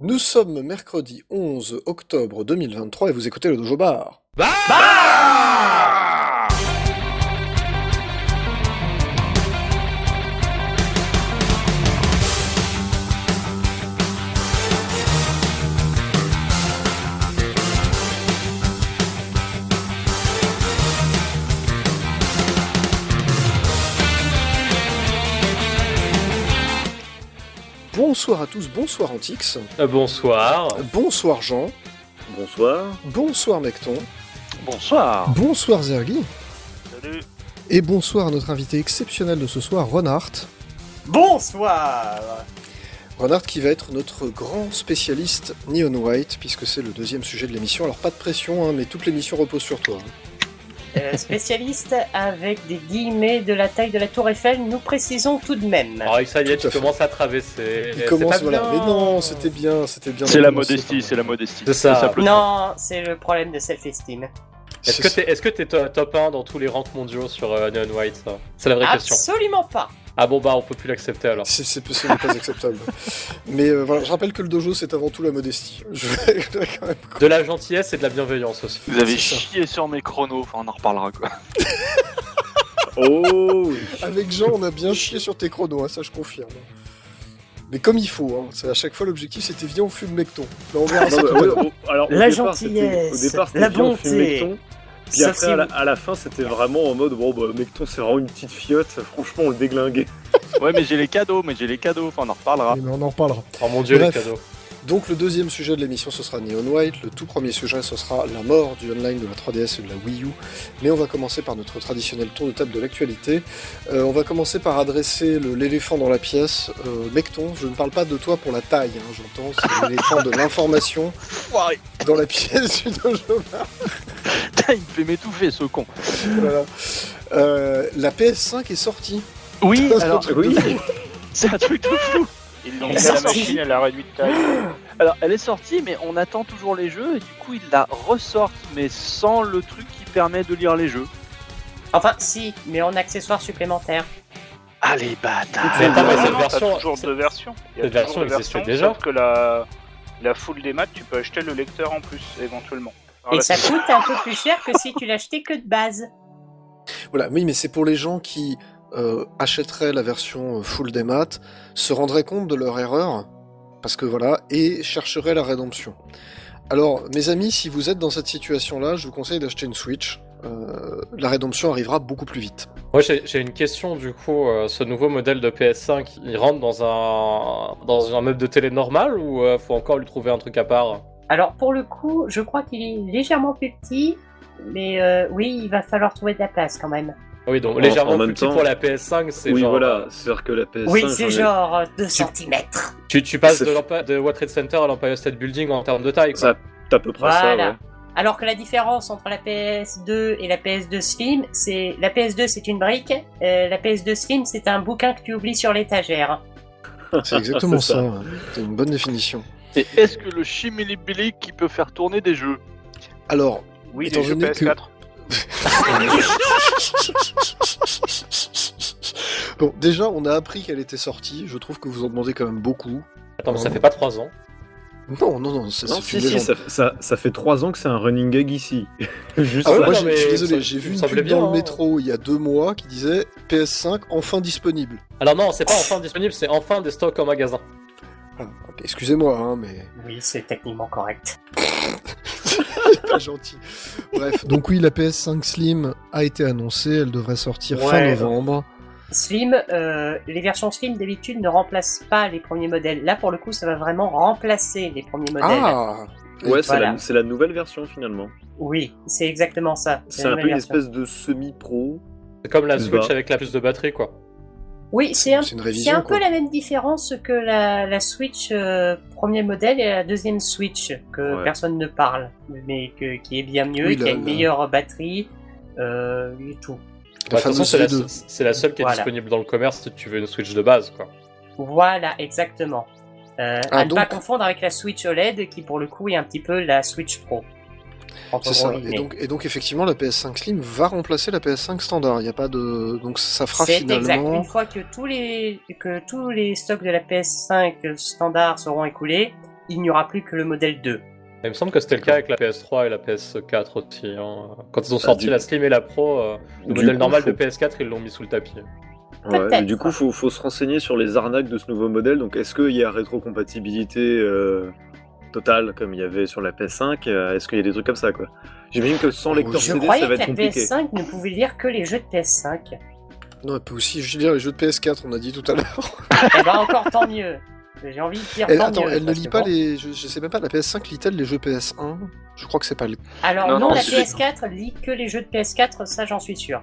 Nous sommes mercredi 11 octobre 2023 et vous écoutez le Dojo Bar. Bonsoir à tous, bonsoir Antix, Euh, bonsoir. bonsoir Jean, Bonsoir. bonsoir Mecton, Bonsoir. bonsoir Zergi, Salut. et bonsoir à notre invité exceptionnel de ce soir, Ronart. Bonsoir Ronard qui va être notre grand spécialiste Neon White, puisque c'est le deuxième sujet de l'émission. Alors pas de pression, hein, mais toute l'émission repose sur toi. Euh, Spécialiste avec des guillemets de la taille de la tour Eiffel, nous précisons tout de même. Alors, ça y est, tu commences à traverser. Il C'est commence, pas voilà. bien. Mais non, c'était bien, c'était bien. C'est la modestie, c'est la modestie. C'est ça. Non, c'est le problème de self-esteem. Est-ce que t'es est top 1 dans tous les ranks mondiaux sur euh, Neon White ça? C'est la vraie question. Absolument pas. Ah bon, bah, on peut plus l'accepter alors. C'est c'est- ce n'est pas acceptable. Mais euh, voilà, je rappelle que le dojo, c'est avant tout la modestie. Je vais- je vais quand même- De la gentillesse et de la bienveillance aussi. Vous avez ça. chié sur mes chronos, enfin on en reparlera quoi. Oh Avec Jean, on a bien chié sur tes chronos, hein, ça je confirme. Mais comme il faut, hein. c'est à chaque fois l'objectif, c'était viens on fume Mecton. Là on verra Non, bah, ouais, alors, au La départ, gentillesse, Au départ, c'était la bien, on fume bonté. Puis après, si à, la, vous- à la fin, c'était vraiment en mode bon, bah, Mecton, c'est vraiment une petite fiotte. Franchement, on le déglinguait. Ouais, mais j'ai les cadeaux, mais j'ai les cadeaux, enfin on en reparlera. Mais on en reparlera. Oh mon dieu, Bref. les cadeaux. Donc le deuxième sujet de l'émission ce sera Neon White, le tout premier sujet ce sera la mort du online de la 3DS et de la Wii U, mais on va commencer par notre traditionnel tour de table de l'actualité. Euh, on va commencer par adresser l'éléphant dans la pièce. Euh, Mecton, je ne parle pas de toi pour la taille, hein, j'entends, c'est l'éléphant de l'information dans la pièce du dojo. Il me fait m'étouffer ce con. Voilà. Euh, la PS5 est sortie. Oui, C'est un alors oui. c'est un truc de fou. Ils l'ont mis à la machine, elle a réduit de taille. Alors elle est sortie, mais on attend toujours les jeux et du coup ils la ressortent, mais sans le truc qui permet de lire les jeux. Enfin, si, mais en accessoires supplémentaires. Allez bâtard. Mais attends, mais Non, cette version- t'as toujours deux versions. Il y a cette toujours version deux versions, déjà. Sauf que la, la full des maths, tu peux acheter le lecteur en plus, éventuellement. Alors Et là, ça c'est- coûte un peu plus cher que si tu l'achetais que de base. Voilà, oui, mais c'est pour les gens qui euh, achèteraient la version euh, full des maths, se rendraient compte de leur erreur, parce que voilà, et chercheraient la rédemption. Alors, mes amis, si vous êtes dans cette situation-là, je vous conseille d'acheter une Switch. Euh, la rédemption arrivera beaucoup plus vite. Moi, j'ai j'ai une question du coup. euh, ce nouveau modèle de PS5, il rentre dans un dans un meuble de télé normal ou euh, faut encore lui trouver un truc à part? Alors, pour le coup, je crois qu'il est légèrement plus petit, mais euh, oui, il va falloir trouver de la place quand même. Oui, donc En- légèrement en même plus petit pour la PS5, c'est Oui, genre. voilà. euh, C'est-à-dire que la PS5. Oui, c'est genre euh, 2 Tu- cm. Tu, tu passes de, de World Trade Center à l'Empire State Building en termes de taille. Quoi. Ça, c'est à peu près ça, Voilà. ouais. Alors que la différence entre la PS2 et la PS2 Slim, c'est la PS2 c'est une brique, euh, la PS2 Slim c'est un bouquin que tu oublies sur l'étagère. C'est exactement ça. ça. C'est une bonne définition. Et est-ce que le chimilibili qui peut faire tourner des jeux? Alors, Oui, Étant les jeux donné que- PS4. bon, déjà, on a appris qu'elle était sortie. Je trouve que vous en demandez quand même beaucoup. Attends, mais ça fait pas 3 ans. Non, non, non, si, si, ça, ça, ça fait 3 ans que c'est un running gag ici. Juste Ah ouais, moi, je suis désolé, ça- j'ai vu une pub dans bien, le hein. métro il y a deux mois qui disait PS5 enfin disponible. Alors non, c'est pas enfin disponible, c'est enfin des stocks en magasin. Ah, Excusez-moi, hein, mais Oui, c'est techniquement correct. pas gentil. Bref, donc oui, la PS5 Slim a été annoncée, elle devrait sortir fin Ouais. novembre. Slim, euh, les versions Slim d'habitude ne remplacent pas les premiers modèles. Là pour le coup ça va vraiment remplacer les premiers modèles. Ah Ouais, c'est Voilà. la, c'est la nouvelle version finalement. Oui, c'est exactement ça. C'est un peu une version. espèce de semi-pro. C'est comme la Switch avec la plus de batterie, quoi. Oui, c'est un, C'est une c'est révision, un peu la même différence que la, la Switch euh, premier modèle et la deuxième Switch, que Ouais. personne ne parle, mais que, qui est bien mieux, Oui, qui la- a une la- meilleure batterie euh, et tout. Bah, de toute façon, c'est la, V2. c'est la seule qui est Voilà. disponible dans le commerce si tu veux une Switch de base, quoi. Voilà, exactement. Euh, Ah, à ne pas confondre avec la Switch OLED qui pour le coup est un petit peu la Switch Pro. C'est ça. Et donc, et donc effectivement, la PS5 Slim va remplacer la PS5 standard. Il y a pas de donc ça fera C'est exact. finalement. Une fois que tous les que tous les stocks de la PS5 standard seront écoulés, il n'y aura plus que le modèle 2. Il me semble que c'était le cas avec la PS3 et la PS4 aussi. hein. Quand ils ont Ah, sorti du- la Slim et la Pro, euh, le Du modèle coup, normal faut- de PS4, ils l'ont mis sous le tapis. Ouais, mais du coup, faut, faut se renseigner sur les arnaques de ce nouveau modèle. Donc, est-ce qu'il y a rétrocompatibilité euh, totale comme il y avait sur la PS5 euh, Est-ce qu'il y a des trucs comme ça, quoi? J'imagine que sans Oh, lecteur je Je CD, croyais ça que va la être compliqué. PS5 ne pouvait lire que les jeux de PS5. Non, elle peut aussi je dire les jeux de PS4, on a dit tout à l'heure. Eh ben encore tant mieux. J'ai envie de dire Elle, tant attends, mieux, elle ne lit que pas bon. les. Je, je sais même pas, la PS5 lit-elle les jeux PS1 Je crois que c'est pas le. Alors Non, non, non, la c'est- PS4 lit que les jeux de PS4, ça j'en suis sûr.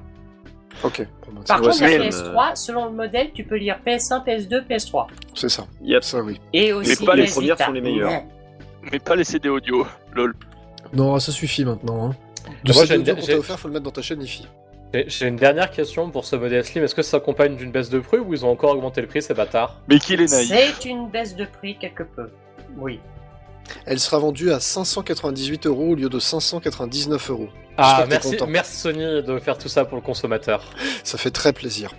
Ok, bah, Par contre, la c'est- PS3, selon le modèle, tu peux lire PS1, PS2, PS3. c'est ça. Yep. Ça, oui. Et aussi pas les premières Vita. sont les meilleures. Mais pas les CD audio. Lol. Non, ça suffit maintenant. Hein. Moi, Le j'ai CD une- audio qu'on j'ai- t'a offert, faut le mettre dans ta chaîne IFI. J'ai- une dernière question pour ce modèle Slim. Est-ce que ça s'accompagne d'une baisse de prix ou ils ont encore augmenté le prix, ces bâtards? Mais qu'il est naïf. C'est une baisse de prix quelque peu. Oui. Elle sera vendue à 598 euros au lieu de 599 euros. Ah, merci, merci Sony de faire tout ça pour le consommateur. Ça fait très plaisir.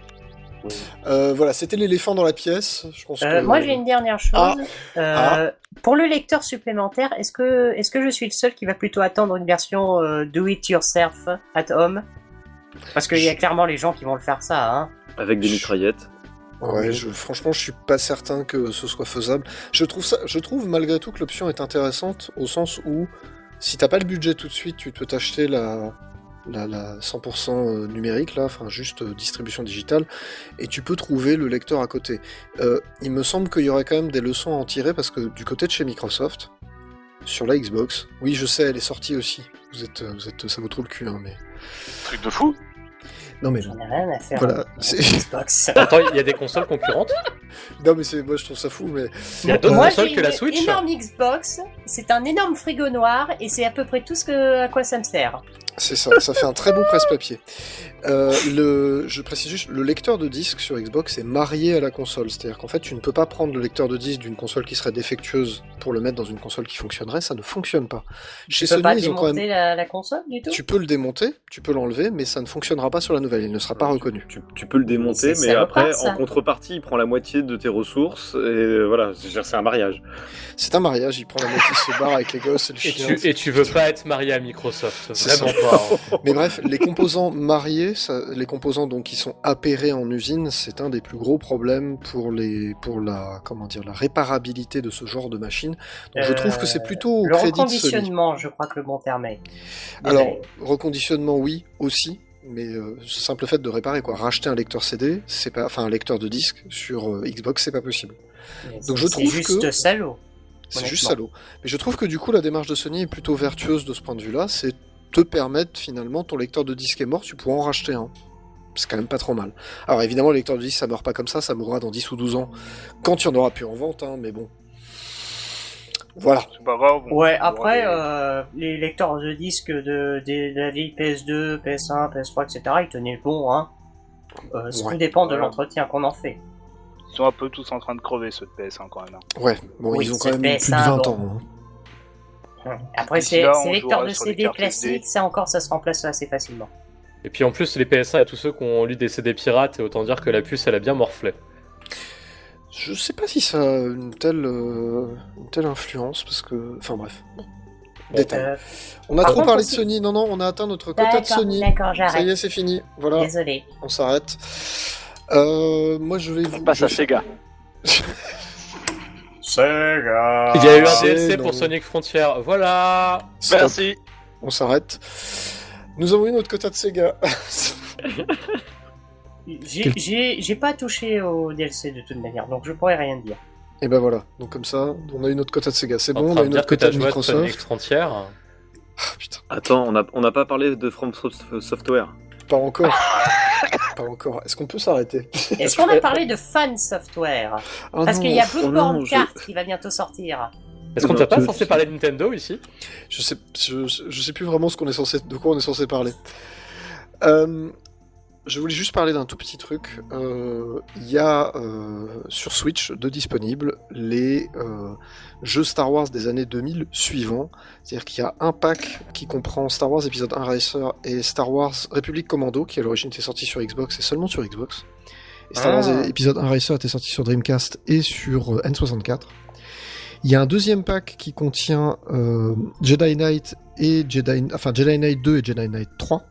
Euh, voilà, c'était l'éléphant dans la pièce. Je pense Euh, que... Moi, j'ai une dernière chose. Ah. Euh, Pour le lecteur supplémentaire, est-ce que, est-ce que je suis le seul qui va plutôt attendre une version euh, do it yourself at home? Parce qu'il y a clairement les gens qui vont le faire ça. Hein. Avec des mitraillettes. Ouais, je, franchement, je suis pas certain que ce soit faisable. Je trouve ça, je trouve malgré tout que l'option est intéressante au sens où si t'as pas le budget tout de suite, tu peux t'acheter la, la, la 100% numérique là, enfin juste euh, distribution digitale, et tu peux trouver le lecteur à côté. Euh, il me semble qu'il y aurait quand même des leçons à en tirer parce que du côté de chez Microsoft, sur la Xbox, oui, je sais, elle est sortie aussi. Vous êtes, euh, vous êtes, ça vaut trop le cul, hein, mais Truc de fou. non mais J'en ai rien à faire. voilà, c'est- Xbox. Attends, il y a des consoles concurrentes? Non mais c'est, moi je trouve ça fou, mais Il y a d'autres consoles que la une Switch énorme Xbox. C'est un énorme frigo noir et c'est à peu près tout ce que à quoi ça me sert. C'est ça, ça fait un très beau presse-papier. Euh, le, je précise juste, le lecteur de disque sur Xbox est marié à la console, c'est-à-dire qu'en fait tu ne peux pas prendre le lecteur de disque d'une console qui serait défectueuse pour le mettre dans une console qui fonctionnerait, ça ne fonctionne pas. Chez tu peux Sony, pas ils ont quand démonter même... la, la console du tout? Tu peux le démonter, tu peux l'enlever, mais ça ne fonctionnera pas sur la nouvelle, il ne sera pas reconnu. Tu, tu peux le démonter, mais après, en contrepartie, il prend la moitié de tes ressources. Et euh, voilà, c'est c'est un mariage. C'est un mariage, il prend la moitié, il se barre avec les gosses et le et chien. tu, et tu veux pas être marié à Microsoft, vraiment Mais bref, les composants mariés, ça- les composants donc qui sont appairés en usine, c'est un des plus gros problèmes pour les pour la comment dire la réparabilité de ce genre de machine. Donc je trouve que c'est plutôt au Euh, Le crédit de Sony. reconditionnement, je crois que le bon terme est. Alors reconditionnement oui aussi, mais euh, ce simple fait de réparer quoi, racheter un lecteur CD, c'est pas enfin un lecteur de disque sur euh, Xbox, c'est pas possible. Mais donc c'est- je trouve C'est juste que- salaud. C'est juste salaud. Mais je trouve que du coup la démarche de Sony est plutôt vertueuse de ce point de vue-là, c'est te permettre finalement ton lecteur de disque est mort, tu pourras en racheter un. C'est quand même pas trop mal. Alors évidemment, le lecteur de disque, ça meurt pas comme ça, ça mourra dans 10 ou 12 ans, quand il y en aura plus en vente, hein, mais bon. Voilà. C'est pas grave. on- Ouais, on après, aura euh, les lecteurs de disques de, de, de la vieille PS2, PS1, PS3, etc., ils tenaient le bon, hein. Euh, ça Ouais. dépend de Voilà. l'entretien qu'on en fait. des- Ils sont un peu tous en train de crever ceux de PS1 quand même. hein. Ouais, bon, Oui, ils ont quand même plus de PS1, 20 bon. ans. hein. Après, c'est jouera de CD SD. ça encore, ça se remplace assez facilement. Et puis en plus, les PS1, il y a tous ceux qui ont lu des CD pirates, et autant dire que la puce, elle a bien morflé. Je sais pas si ça a une telle, euh, une telle influence, parce que... Enfin bref. Détail. Euh, On a par trop contre parlé de Sony, non, non, on a atteint notre quota de Sony. d'accord, Ça y j'arrête. est, c'est fini. Voilà, Désolé. on s'arrête. Euh, moi, je vais vous... On passe à Sega. Sega Il y a eu un c'est DLC non. pour Sonic Frontier, voilà Stop. Merci. On s'arrête. Nous avons eu notre quota de Sega. J'ai- pas touché au DLC de toute manière, donc je pourrais rien dire. Et ben voilà. Donc comme ça, on a eu notre quota de Sega. C'est bon, on a notre que quota de à Sonic Microsoft. Frontier. Ah, putain, Attends, on n'a on n'a pas parlé de From Soft- Software. Pas encore. pas encore. Est-ce qu'on peut s'arrêter? Est-ce qu'on a parlé de fan software? Ah Parce qu'il y a oh Bloodborne je- Kart qui va bientôt sortir. Est-ce qu'on t'a pas censé parler de Nintendo ici? Je sais, je, je sais plus vraiment ce qu'on est censé, de quoi on est censé parler. Euh, je voulais juste parler d'un tout petit truc. Euh, Il y a euh, sur Switch de disponibles les euh, jeux Star Wars des années 2000 suivants. C'est-à-dire qu'il y a un pack qui comprend Star Wars épisode 1 Racer et Star Wars République Commando, qui à l'origine était sorti sur Xbox et seulement sur Xbox. Et Star Ah. Wars épisode 1 Racer était sorti sur Dreamcast et sur euh, N64. Il y a un deuxième pack qui contient Jedi Knight et Jedi, enfin Jedi Knight 2 et Jedi Knight 3.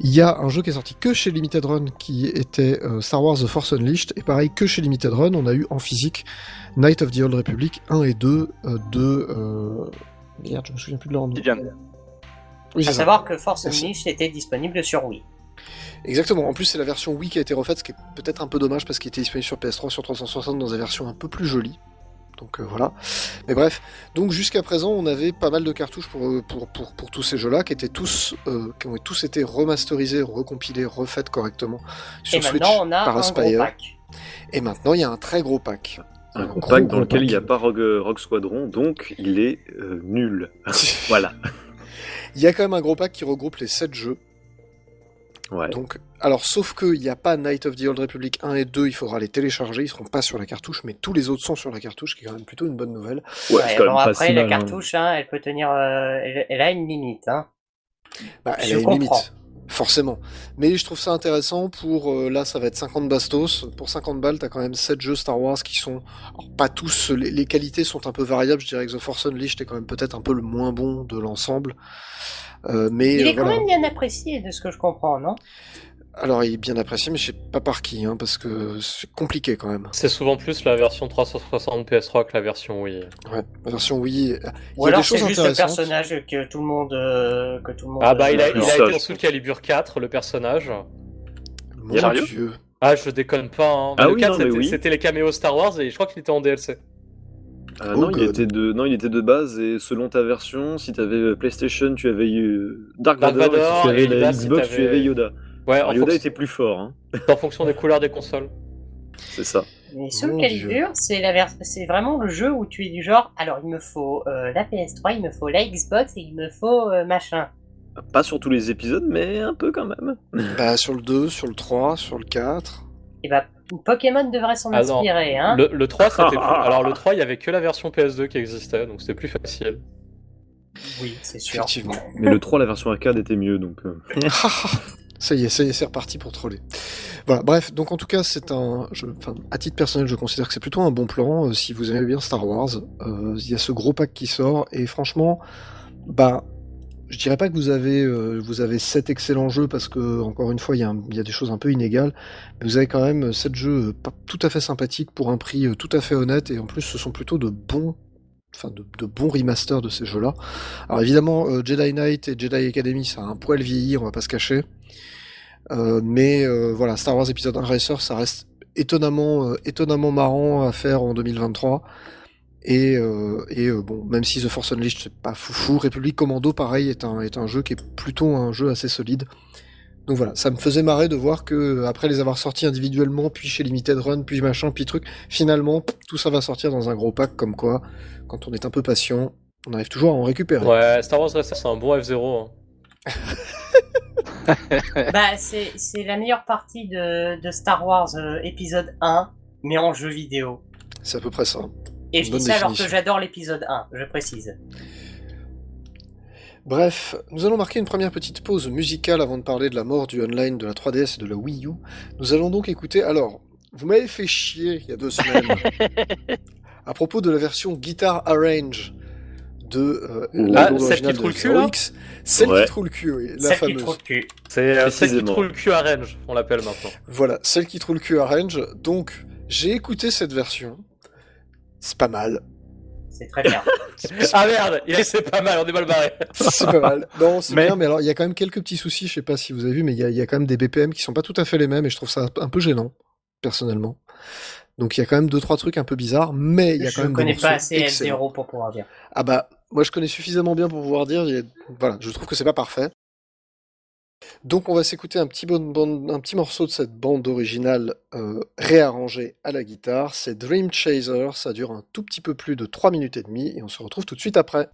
Il y a un jeu qui est sorti que chez Limited Run qui était euh, Star Wars The Force Unleashed et pareil que chez Limited Run on a eu en physique Knight of the Old Republic 1 et 2 euh, de euh... merde je me souviens plus de leur nom. Oui, À ça. savoir que Force Merci. Unleashed était disponible sur Wii. Exactement. En plus, c'est la version Wii qui a été refaite, ce qui est peut-être un peu dommage parce qu'il était disponible sur PS3, sur 360 dans des versions un peu plus jolies. Donc euh, voilà. Mais bref. Donc jusqu'à présent, on avait pas mal de cartouches pour, euh, pour, pour, pour tous ces jeux-là qui étaient tous, euh, qui ont tous été remasterisés, recompilés, refaites correctement sur Et Switch maintenant, on a par un Aspire. gros pack. Et maintenant, il y a un très gros pack. Un Un gros pack gros dans lequel il n'y a pas Rogue, Rogue Squadron, donc il est euh, nul. voilà. Il y a quand même un gros pack qui regroupe les 7 jeux. Ouais. Donc, alors, sauf qu'il n'y a pas Night of the Old Republic 1 et 2, il faudra les télécharger, ils seront pas sur la cartouche, mais tous les autres sont sur la cartouche, ce qui est quand même plutôt une bonne nouvelle. Ouais, Ouais, c'est quand bon, même pas après, si la mal, hein. cartouche, hein, elle peut tenir. euh, elle, elle a une limite. Hein. Bah, elle Je a une comprends. limite, forcément. Mais je trouve ça intéressant pour, euh, là, ça va être 50 bastos. Pour 50 balles, t'as quand même 7 jeux Star Wars qui sont, alors, pas tous, les, les qualités sont un peu variables. Je dirais que The Force Unleashed est quand même peut-être un peu le moins bon de l'ensemble. Euh, mais Il euh, est quand même bien apprécié de ce que je comprends, non? Alors, il est bien apprécié, mais je sais pas par qui, hein, parce que c'est compliqué quand même. C'est souvent plus la version 360 PS3 que la version Wii. Ouais, la version Wii. Il Ou y a alors c'est juste le personnage que tout le monde. euh, que tout le monde Ah bah il a, il a été je dans Soul Calibur 4, le personnage. Mon Dieu. Ah je déconne pas, hein. Ah le oui, 4 non, mais c'était oui. c'était les caméos Star Wars et je crois qu'il était en DLC. Ah Oh non, il était de, non, il était de base et selon ta version, si t'avais euh, PlayStation, tu avais eu Dark Dark Vador, et si tu avais et la Yoda, si Xbox, tu avais Yoda. Ouais, Alors, en, Yoda fonction- était plus fort, hein. en fonction des couleurs des consoles. c'est ça. Mais Soul Mon Calibur, c'est vers- vraiment le jeu où tu es du genre. Alors il me faut euh, la PS3, il me faut la Xbox et il me faut euh, machin. Pas sur tous les épisodes, mais un peu quand même. Bah, sur le 2, sur le 3, sur le 4. Et bah Pokémon devrait s'en Ah inspirer, hein. Le, le 3 c'était plus... Alors le 3 il y avait que la version PS2 qui existait donc c'était plus facile. Oui, c'est sûr. Effectivement. Mais le 3, la version arcade était mieux, donc. euh, ça y est, ça y est, c'est reparti pour troller. Voilà, bref, donc en tout cas, c'est un. Je, enfin, à titre personnel, je considère que c'est plutôt un bon plan. euh, si vous aimez bien Star Wars, Euh, il y a ce gros pack qui sort, et franchement, bah. Je dirais pas que vous avez euh, vous avez sept excellents jeux parce que encore une fois il y, y a des choses un peu inégales, mais vous avez quand même sept jeux euh, tout à fait sympathiques pour un prix euh, tout à fait honnête et en plus ce sont plutôt de bons enfin de, bons remasters de ces jeux-là. Alors évidemment euh, Jedi Knight et Jedi Academy ça a un poil vieilli, on va pas se cacher. Mais voilà, Star Wars épisode 1 Racer, ça reste étonnamment, étonnamment marrant à faire en 2023. Et, euh, et euh, bon, même si The Force Unleashed c'est pas foufou, République Commando pareil est un, est un jeu qui est plutôt un jeu assez solide. Donc voilà, ça me faisait marrer de voir que après les avoir sortis individuellement, puis chez Limited Run, puis machin, puis truc, finalement tout ça va sortir dans un gros pack comme quoi, quand on est un peu patient, on arrive toujours à en récupérer. Ouais, Star Wars Racer c'est un bon F0. hein. Bah, c'est c'est la meilleure partie de, de Star Wars euh, épisode 1, mais en jeu vidéo. C'est à peu près ça. Et je dis ça alors que j'adore l'épisode 1, je précise. Bref, nous allons marquer une première petite pause musicale avant de parler de la mort du online de la 3DS et de la Wii U. Nous allons donc écouter. Alors, vous m'avez fait chier il y a deux semaines à propos de la version Guitar Arrange de euh, la Ah, celle qui trouve le cul, 0X. Celle Ouais. qui trouve le cul, oui, la Celle qui fameuse. trouve le cul. C'est euh, celle qui trouve le cul à range, on l'appelle maintenant. Voilà, celle qui trouve le cul Arrange. Donc, j'ai écouté cette version. C'est pas mal. C'est très bien. ah merde, c'est pas mal, on est mal barré. C'est pas mal. Non, c'est Mais- bien, mais alors il y a quand même quelques petits soucis, je sais pas si vous avez vu, mais il y a, il y a quand même des BPM qui sont pas tout à fait les mêmes et je trouve ça un peu gênant, personnellement. Donc il y a quand même deux trois trucs un peu bizarres, mais il y a quand je même connais des pas assez excellents. F0 pour pouvoir dire. Ah bah moi je connais suffisamment bien pour pouvoir dire, voilà, je trouve que c'est pas parfait. Donc on va s'écouter un petit morceau de cette bande originale euh, réarrangée à la guitare. C'est Dream Chaser, ça dure un tout petit peu plus de 3 minutes et demie et on se retrouve tout de suite après.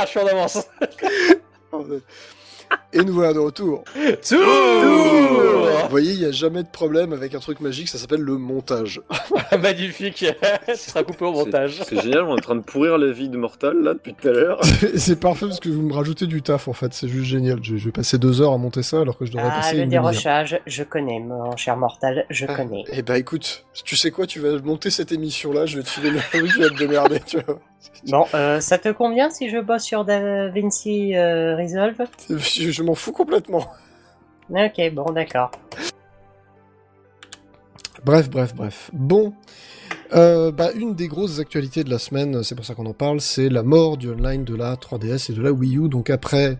Merde, je suis en avance. Et nous voilà de retour. Tour Vous voyez, il n'y a jamais de problème avec un truc magique, ça s'appelle le montage. Magnifique. Ce sera coupé au montage. C'est génial, on est en train de pourrir la vie de Mortal là depuis tout à l'heure. c'est parfait parce que vous me rajoutez du taf en fait, c'est juste génial. Je, je vais passer deux heures à monter ça alors que je devrais Ah, passer le une demi-heure. dérochage, je connais, mon cher mortal, je Ah, connais. Eh bah écoute, tu sais quoi, tu vas monter cette émission là, je vais te filer le truc, tu vas te démerder, tu vois. Bon, euh, ça te convient si je bosse sur DaVinci euh, Resolve? Je, je m'en fous complètement. Ok, bon, d'accord. Bref, bref, bref. Bon. Euh, bah, une des grosses actualités de la semaine, c'est pour ça qu'on en parle, c'est la mort du online de la 3DS et de la Wii U. Donc après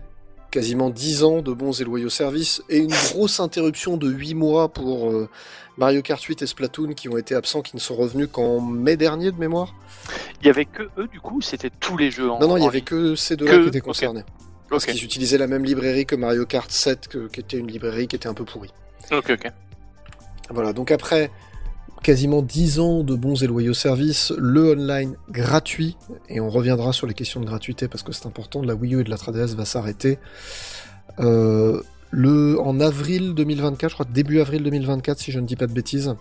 quasiment 10 ans de bons et loyaux services et une grosse interruption de 8 mois pour euh, Mario Kart 8 et Splatoon qui ont été absents, qui ne sont revenus qu'en mai dernier de mémoire. Il y avait que eux, du coup, c'était tous les jeux en Non, non, il y avait que ces deux-là Que- qui étaient concernés. Qu'ils utilisaient la même librairie que Mario Kart 7, que- qui était une librairie qui était un peu pourrie. ok, ok. Voilà, donc après quasiment 10 ans de bons et loyaux services, le online gratuit, et on reviendra sur les questions de gratuité parce que c'est important, de la Wii U et de la 3DS va s'arrêter. Euh, le, en avril 2024, je crois début avril 2024 si je ne dis pas de bêtises.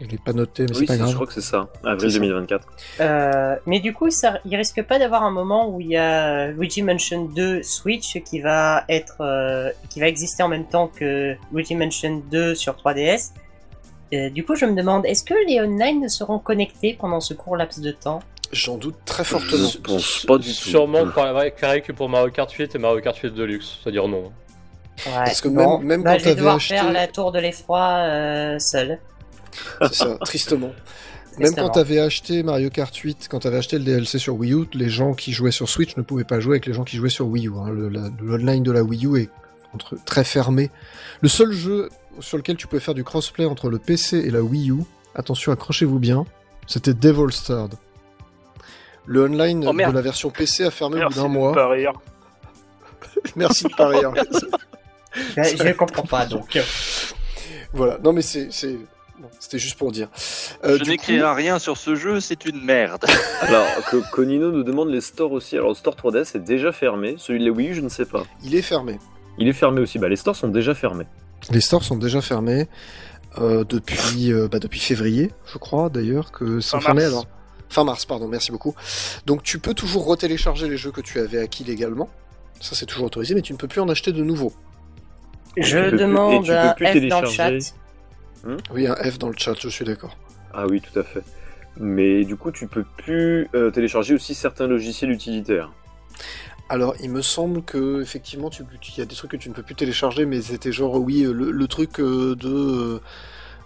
Je l'ai pas noté, mais Oui, c'est pas c'est- je grave. crois que c'est ça, avril C'est ça. 2024. Euh, mais du coup, ça, il risque pas d'avoir un moment où il y a Luigi Mansion 2 Switch qui va être, euh, qui va exister en même temps que Luigi Mansion 2 sur 3DS. Euh, du coup, je me demande, est-ce que les online ne seront connectés pendant ce court laps de temps? J'en doute très fortement. Je pense pas du tout. Sûrement pareil que pour Mario Kart 8 et Mario Kart 8 Deluxe. C'est-à-dire non. Ouais, Parce que bon, même- même bah, quand je vais devoir acheté- faire la tour de l'effroi euh, seul. C'est ça, tristement. Même quand t'avais acheté Mario Kart 8, quand t'avais acheté le DLC sur Wii U, les gens qui jouaient sur Switch ne pouvaient pas jouer avec les gens qui jouaient sur Wii U. hein. L'online de la Wii U est entre, très fermé. Le seul jeu sur lequel tu pouvais faire du crossplay entre le PC et la Wii U, attention, accrochez-vous bien, c'était Devil's Third. Le online Oh, de la version PC a fermé au bout Merci d'un de mois. pas rire. Merci de pas rire. Je, je ne comprends pas donc. voilà, non mais c'est... c'est... bon, c'était juste pour dire. Euh, je n'écrirai rien sur ce jeu, c'est une merde. Alors, que Konino nous demande les stores aussi. Alors, le store 3DS est déjà fermé. Celui de la Wii U, je ne sais pas. il est fermé. Il est fermé aussi. Bah, les stores sont déjà fermés. Les stores sont déjà fermés euh, depuis, euh, bah, depuis février, je crois d'ailleurs, que fermés mars. alors. Fin mars, pardon, merci beaucoup. Donc tu peux toujours retélécharger les jeux que tu avais acquis légalement. Ça c'est toujours autorisé, mais tu ne peux plus en acheter de nouveaux. Je demande un plus F dans le chat. Télécharger. Oui, un F dans le chat, je suis d'accord. Ah oui, tout à fait. Mais du coup, tu peux plus euh, télécharger aussi certains logiciels utilitaires. Alors, il me semble que effectivement, il y a des trucs que tu ne peux plus télécharger, mais c'était genre oui, euh, le, le truc euh, de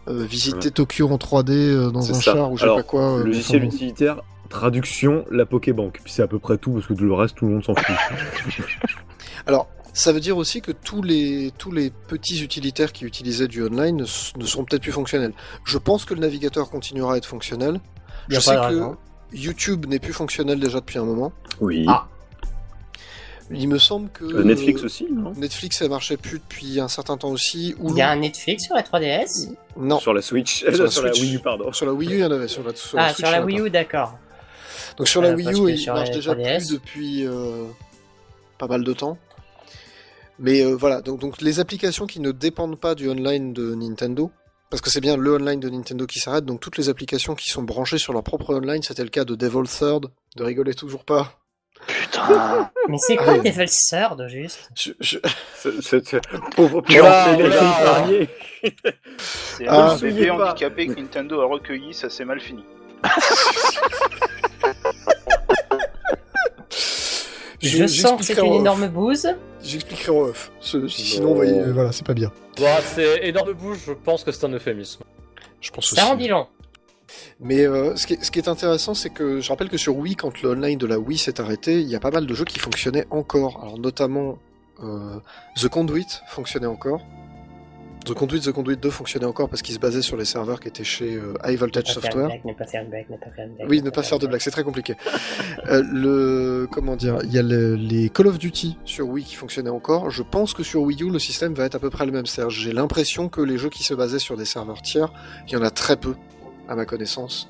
euh, visiter Tokyo en 3D euh, dans un ça. char ou je sais pas quoi. logiciel utilitaire, traduction, la Pokébank. Puis c'est à peu près tout, parce que le reste, tout le monde s'en fout. Alors, ça veut dire aussi que tous les, tous les petits utilitaires qui utilisaient du online ne, ne seront peut-être plus fonctionnels. Je pense que le navigateur continuera à être fonctionnel. Je sais que raison. YouTube n'est plus fonctionnel déjà depuis un moment. Oui. Ah. Il me semble que Euh, Netflix aussi, non? Netflix ça marchait plus depuis un certain temps aussi. Il y a un Netflix sur la 3DS non Sur la Switch. Sur la Sur la Switch. Wii U, pardon. sur la Wii U il y en avait sur la, sur la Ah, Switch, sur la Wii. U, d'accord. Donc sur la Euh, Wii U il marche déjà 3DS. plus depuis euh, pas mal de temps. Mais euh, voilà donc, donc les applications qui ne dépendent pas du online de Nintendo. Parce que c'est bien le online de Nintendo qui s'arrête, donc toutes les applications qui sont branchées sur leur propre online, c'était le cas de Devil Third, de rigoler toujours pas. Putain. Mais c'est quoi Devil's Third, juste? Je- je- C'est- Pauvre Ah, un bébé handicapé que Nintendo a recueilli, ça s'est mal fini. Je, sens que c'est une énorme bouse. J'expliquerai en off. Ce- sinon, on va y- Bon. voilà, c'est pas bien. Bon, c'est énorme bouche, je pense que c'est un euphémisme. Je pense aussi. Ça en dit long. Mais euh, ce, qui est, ce qui est intéressant, c'est que je rappelle que sur Wii, quand le online de la Wii s'est arrêté, il y a pas mal de jeux qui fonctionnaient encore. Alors notamment euh, The Conduit fonctionnait encore. The Conduit, The Conduit 2 fonctionnait encore parce qu'il se basait sur les serveurs qui étaient chez euh, High Ne Voltage de Software. blague, ne pas faire de blague, ne pas faire de blague. Oui, ne pas faire de blagues, c'est très compliqué. Euh, le comment dire, il y a le- les Call of Duty sur Wii qui fonctionnaient encore. Je pense que sur Wii U, le système va être à peu près le même. C'est-à-dire, j'ai l'impression que les jeux qui se basaient sur des serveurs tiers, il y en a très peu, à ma connaissance.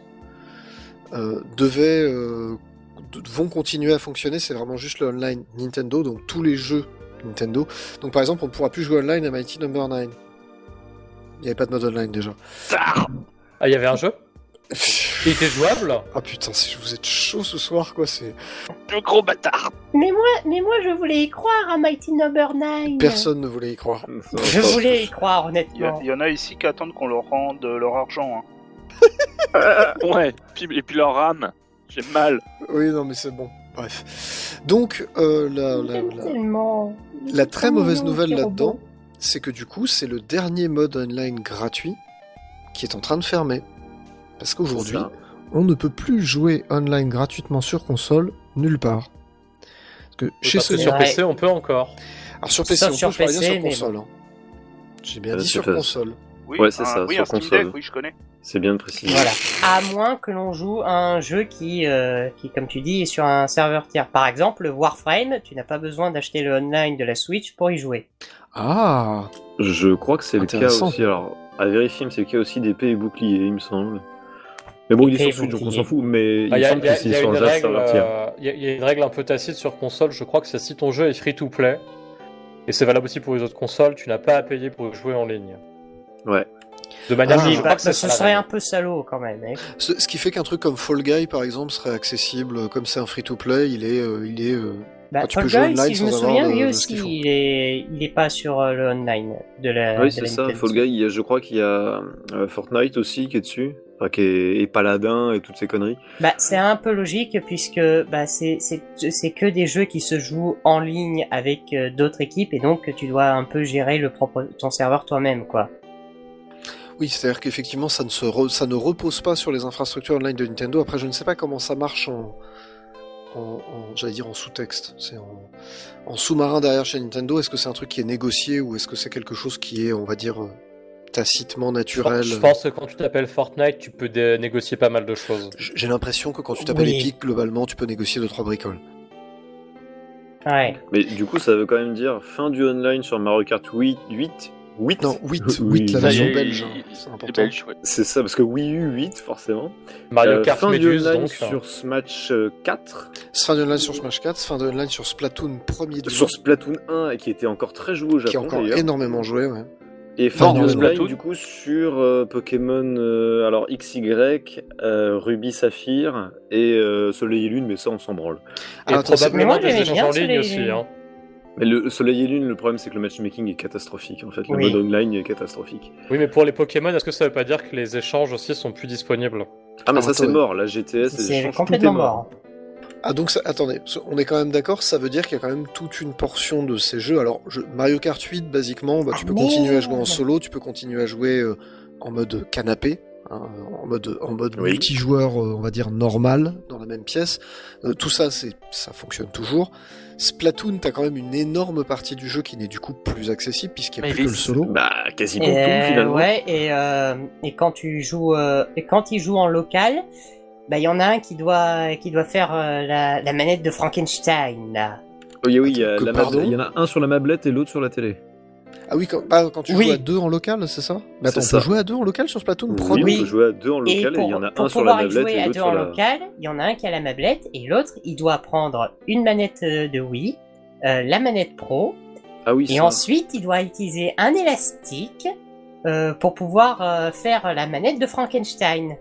euh, devaient vont continuer à fonctionner. C'est vraiment juste le online Nintendo, donc tous les jeux Nintendo. Donc par exemple, on ne pourra plus jouer online à Mighty Number 9. Il n'y avait pas de mode online déjà. Ah, il y avait un jeu Il était jouable Ah putain, si vous êtes chaud ce soir, quoi, c'est. Le gros bâtard Mais moi, mais moi, je voulais y croire à Mighty Number 9. Personne ne voulait y croire. Je voulais y croire, honnêtement. il y en a ici qui attendent qu'on leur rende leur argent. Hein. Ouais, puis- et puis leur rame. J'ai mal. Oui, non, mais c'est bon. Bref. Donc, euh, la, la- la- très mauvaise nouvelle là-dedans. C'est que du coup, c'est le dernier mode online gratuit qui est en train de fermer. Parce qu'aujourd'hui, on ne peut plus jouer online gratuitement sur console nulle part. Parce que chez Parce que sur. PC, on peut encore. alors sur PC, on sur peut, je bien sur mais console. hein. J'ai bien Euh, dit sur console. Oui, Ouais, c'est un- ça, oui, sur un console. Deck, oui, je connais. C'est bien de préciser. Voilà. À moins que l'on joue un jeu qui, euh, qui, comme tu dis, est sur un serveur tiers. Par exemple, Warframe, tu n'as pas besoin d'acheter le online de la Switch pour y jouer. Ah Je crois que c'est le cas Intéressant. aussi. Alors, à vérifier, mais c'est le cas aussi d'épée et bouclier, il me semble. Mais bon, il est sur Switch, donc on s'en fout. Mais il y, a- semble que c'est sur un serveur tiers. euh, y a une règle un peu tacite sur console, je crois que c'est si ton jeu est free to play, et c'est valable aussi pour les autres consoles, tu n'as pas à payer pour jouer en ligne. Ouais. De manière Ah, je crois que ce ça la serait un peu salaud quand même. hein. ce, ce qui fait qu'un truc comme Fall Guy, par exemple, serait accessible, euh, comme c'est un free-to-play, il est... euh, il est euh, Bah, Ah, tu Fall peux jouer Guy, online si je me souviens, lui aussi, ce il est, il est pas sur euh, le online de la. Oui, c'est ça. Nintendo. Fall Guy, il y a- je crois qu'il y a euh, Fortnite aussi qui est dessus. Enfin, qui est, et Paladin et toutes ces conneries. Bah, c'est un peu logique puisque bah, c'est c'est c'est que des jeux qui se jouent en ligne avec euh, d'autres équipes et donc tu dois un peu gérer le propre ton serveur toi-même quoi. Oui, c'est-à-dire qu'effectivement, ça, ne se re- ça ne repose pas sur les infrastructures online de Nintendo. Après, je ne sais pas comment ça marche en, en, en- j'allais dire en sous-texte. C'est en, en sous-marin derrière chez Nintendo. Est-ce que c'est un truc qui est négocié ou est-ce que c'est quelque chose qui est, on va dire, euh, tacitement Je naturel pense- Je pense que quand tu t'appelles Fortnite, tu peux négocier pas mal de choses. J'ai l'impression que quand tu t'appelles Oui. Epic, globalement, tu peux négocier deux trois bricoles. Ouais. Mais du coup, ça veut quand même dire fin du online sur Mario Kart 8. 8 8 Non, 8, Oui, 8 la ça y version belge. hein, C'est ça, parce que Wii U 8, forcément. Mario Euh, Kart fin du Méduse, online donc. sur Smash euh, 4. Fin de online sur Smash 4, fin de online sur Splatoon premier du Sur Splatoon 1, et qui était encore très joué au qui est Japon encore énormément joué. Ouais. Et fin non, online, Splatoon. du coup, sur euh, Pokémon euh, alors XY, euh, Ruby Saphir et euh, Soleil et Lune, mais ça, on s'en branle. Et attends, c'est- probablement Mais moi, des échanges en ligne et aussi. Hein. Mais le Soleil et Lune, le problème, c'est que le matchmaking est catastrophique. En fait, le Oui. mode online est catastrophique. Oui, mais pour les Pokémon, est-ce que ça veut pas dire que les échanges aussi sont plus disponibles? Ah, mais Ah, ça, c'est mort. La GTS, C'est complètement mort. mort. Ah donc ça, attendez, on est quand même d'accord, ça veut dire qu'il y a quand même toute une portion de ces jeux. Alors je- Mario Kart 8, basiquement, bah, tu Ah, peux continuer à jouer en solo, tu peux continuer à jouer euh, en mode canapé, hein, en mode en mode Oui. multijoueur, euh, on va dire normal, dans la même pièce. Euh, tout ça, c'est ça fonctionne toujours. Splatoon, t'as quand même une énorme partie du jeu qui n'est du coup plus accessible puisqu'il n'y a Mais plus que le solo. Bah, quasiment Et, tout, finalement. ouais, et, euh, et quand tu joues, euh, et quand il joue en local, bah il y en a un qui doit, qui doit faire euh, la, la manette de Frankenstein. Là. Oui, oui, il y, a Que la pardon mab- il y en a un sur la mablette et l'autre sur la télé. Ah oui, quand, bah, quand tu Oui. joues à deux en local, c'est ça? Mais attends, on ça. peut jouer à deux en local sur Splatoon Oui, Premier Oui. on peut jouer à deux en Et local et pour, il y en a un sur la mablette jouer et à deux sur en la... local, il y en a un qui a la mablette et l'autre, il doit prendre une manette euh, de Wii, euh, la manette Pro, Ah oui, et ça. ensuite il doit utiliser un élastique euh, pour pouvoir euh, faire la manette de Frankenstein.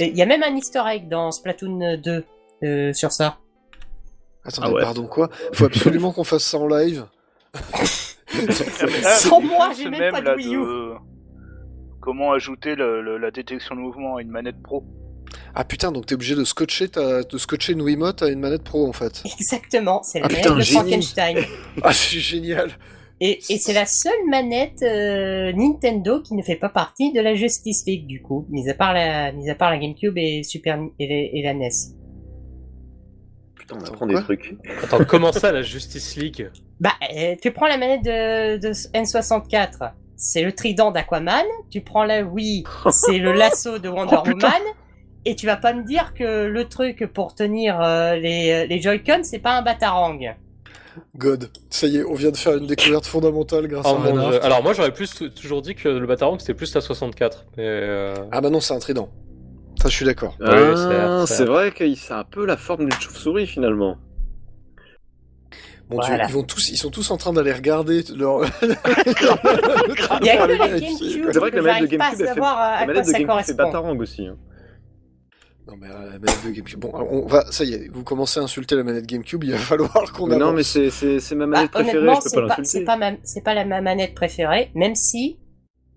Et Il y a même un easter egg dans Splatoon 2 euh, sur ça. Attendez, Ah ouais. pardon quoi? Faut absolument qu'on fasse ça en live. Sans moi, j'ai même même, pas de Wii U. Comment ajouter le- le- la détection de mouvement à une manette pro Ah putain, donc t'es obligé de scotcher, ta, de scotcher une Wiimote à une manette pro en fait. Exactement, c'est la Ah, manette putain, de. Frankenstein. Ah c'est génial Et, et c'est la seule manette euh, Nintendo qui ne fait pas partie de la Justice League du coup, mis à part la, mis à part la GameCube et Super et, les- et la NES. Putain, on apprend des trucs. Attends, comment ça la Justice League Bah, euh, tu prends la manette de, de N64, c'est le trident d'Aquaman. Tu prends la Wii, c'est le lasso de Wonder Oh. Woman. Et tu vas pas me dire que le truc pour tenir euh, les, les Joy-Con, c'est pas un batarang. God, ça y est, on vient de faire une découverte fondamentale grâce Oh à mon. Alors moi j'aurais plus toujours dit que le Batarang c'était plus la 64. Mais euh, Ah bah non, c'est un trident. Ça, je suis d'accord. Oui, Ah, certes, c'est vrai que ça a un peu la forme d'une chauve-souris finalement. Mon Dieu, Voilà. ils, vont tous, ils sont tous en train d'aller regarder leur. Il y a que la GameCube. C'est vrai que la manette de GameCube, elle fait- La manette de GameCube fait. Batarang aussi. hein. Non mais euh, la manette de GameCube. Bon, on va, ça y est, vous commencez à insulter la manette GameCube, il va falloir qu'on non, mais c'est- c'est c'est ma Bah, manette préférée, honnêtement, je peux c'est pas c'est pas, ma, c'est pas la, ma manette préférée, même si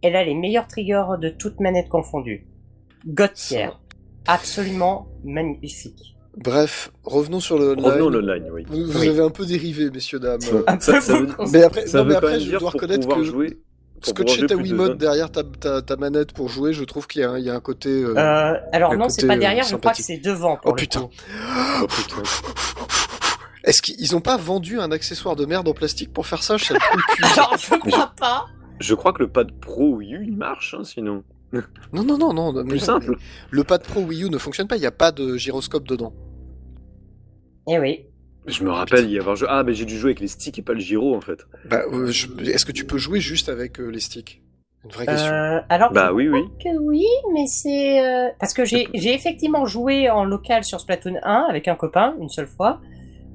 elle a les meilleurs triggers de toutes manettes confondues. God tier. Absolument magnifique. Bref, revenons sur le online. Revenons l'online, oui. Vous, vous Oui. avez un peu dérivé, messieurs dames. Un ça, peu ça veut. Mais après, ça non, veut mais après, je dois reconnaître que jouer. pour scotcher pouvoir ta de Wiimote zones. derrière ta, ta, ta manette pour jouer, je trouve qu'il y, a un- il y a un côté. euh, Euh, alors le non, c'est pas euh, derrière, je crois que c'est devant pour Oh le putain. coup. Oh, putain. Est-ce qu'ils ont pas vendu un accessoire de merde en plastique pour faire ça Je sais le cul. Alors, je crois pas. Je crois que le pad Pro Wii U, il marche, hein, sinon. Non, non, non, non. Plus simple. Le pad Pro Wii U ne fonctionne pas, il n'y a pas de gyroscope dedans. Eh oui. Je me rappelle y avoir joué. Ah, mais j'ai dû jouer avec les sticks et pas le gyro en fait. Bah, euh, je- Est-ce que tu peux jouer juste avec euh, les sticks? Une vraie question. Euh, alors, Bah je oui, oui. crois que oui, mais c'est euh, parce que j'ai j'ai effectivement joué en local sur Splatoon 1 avec un copain une seule fois.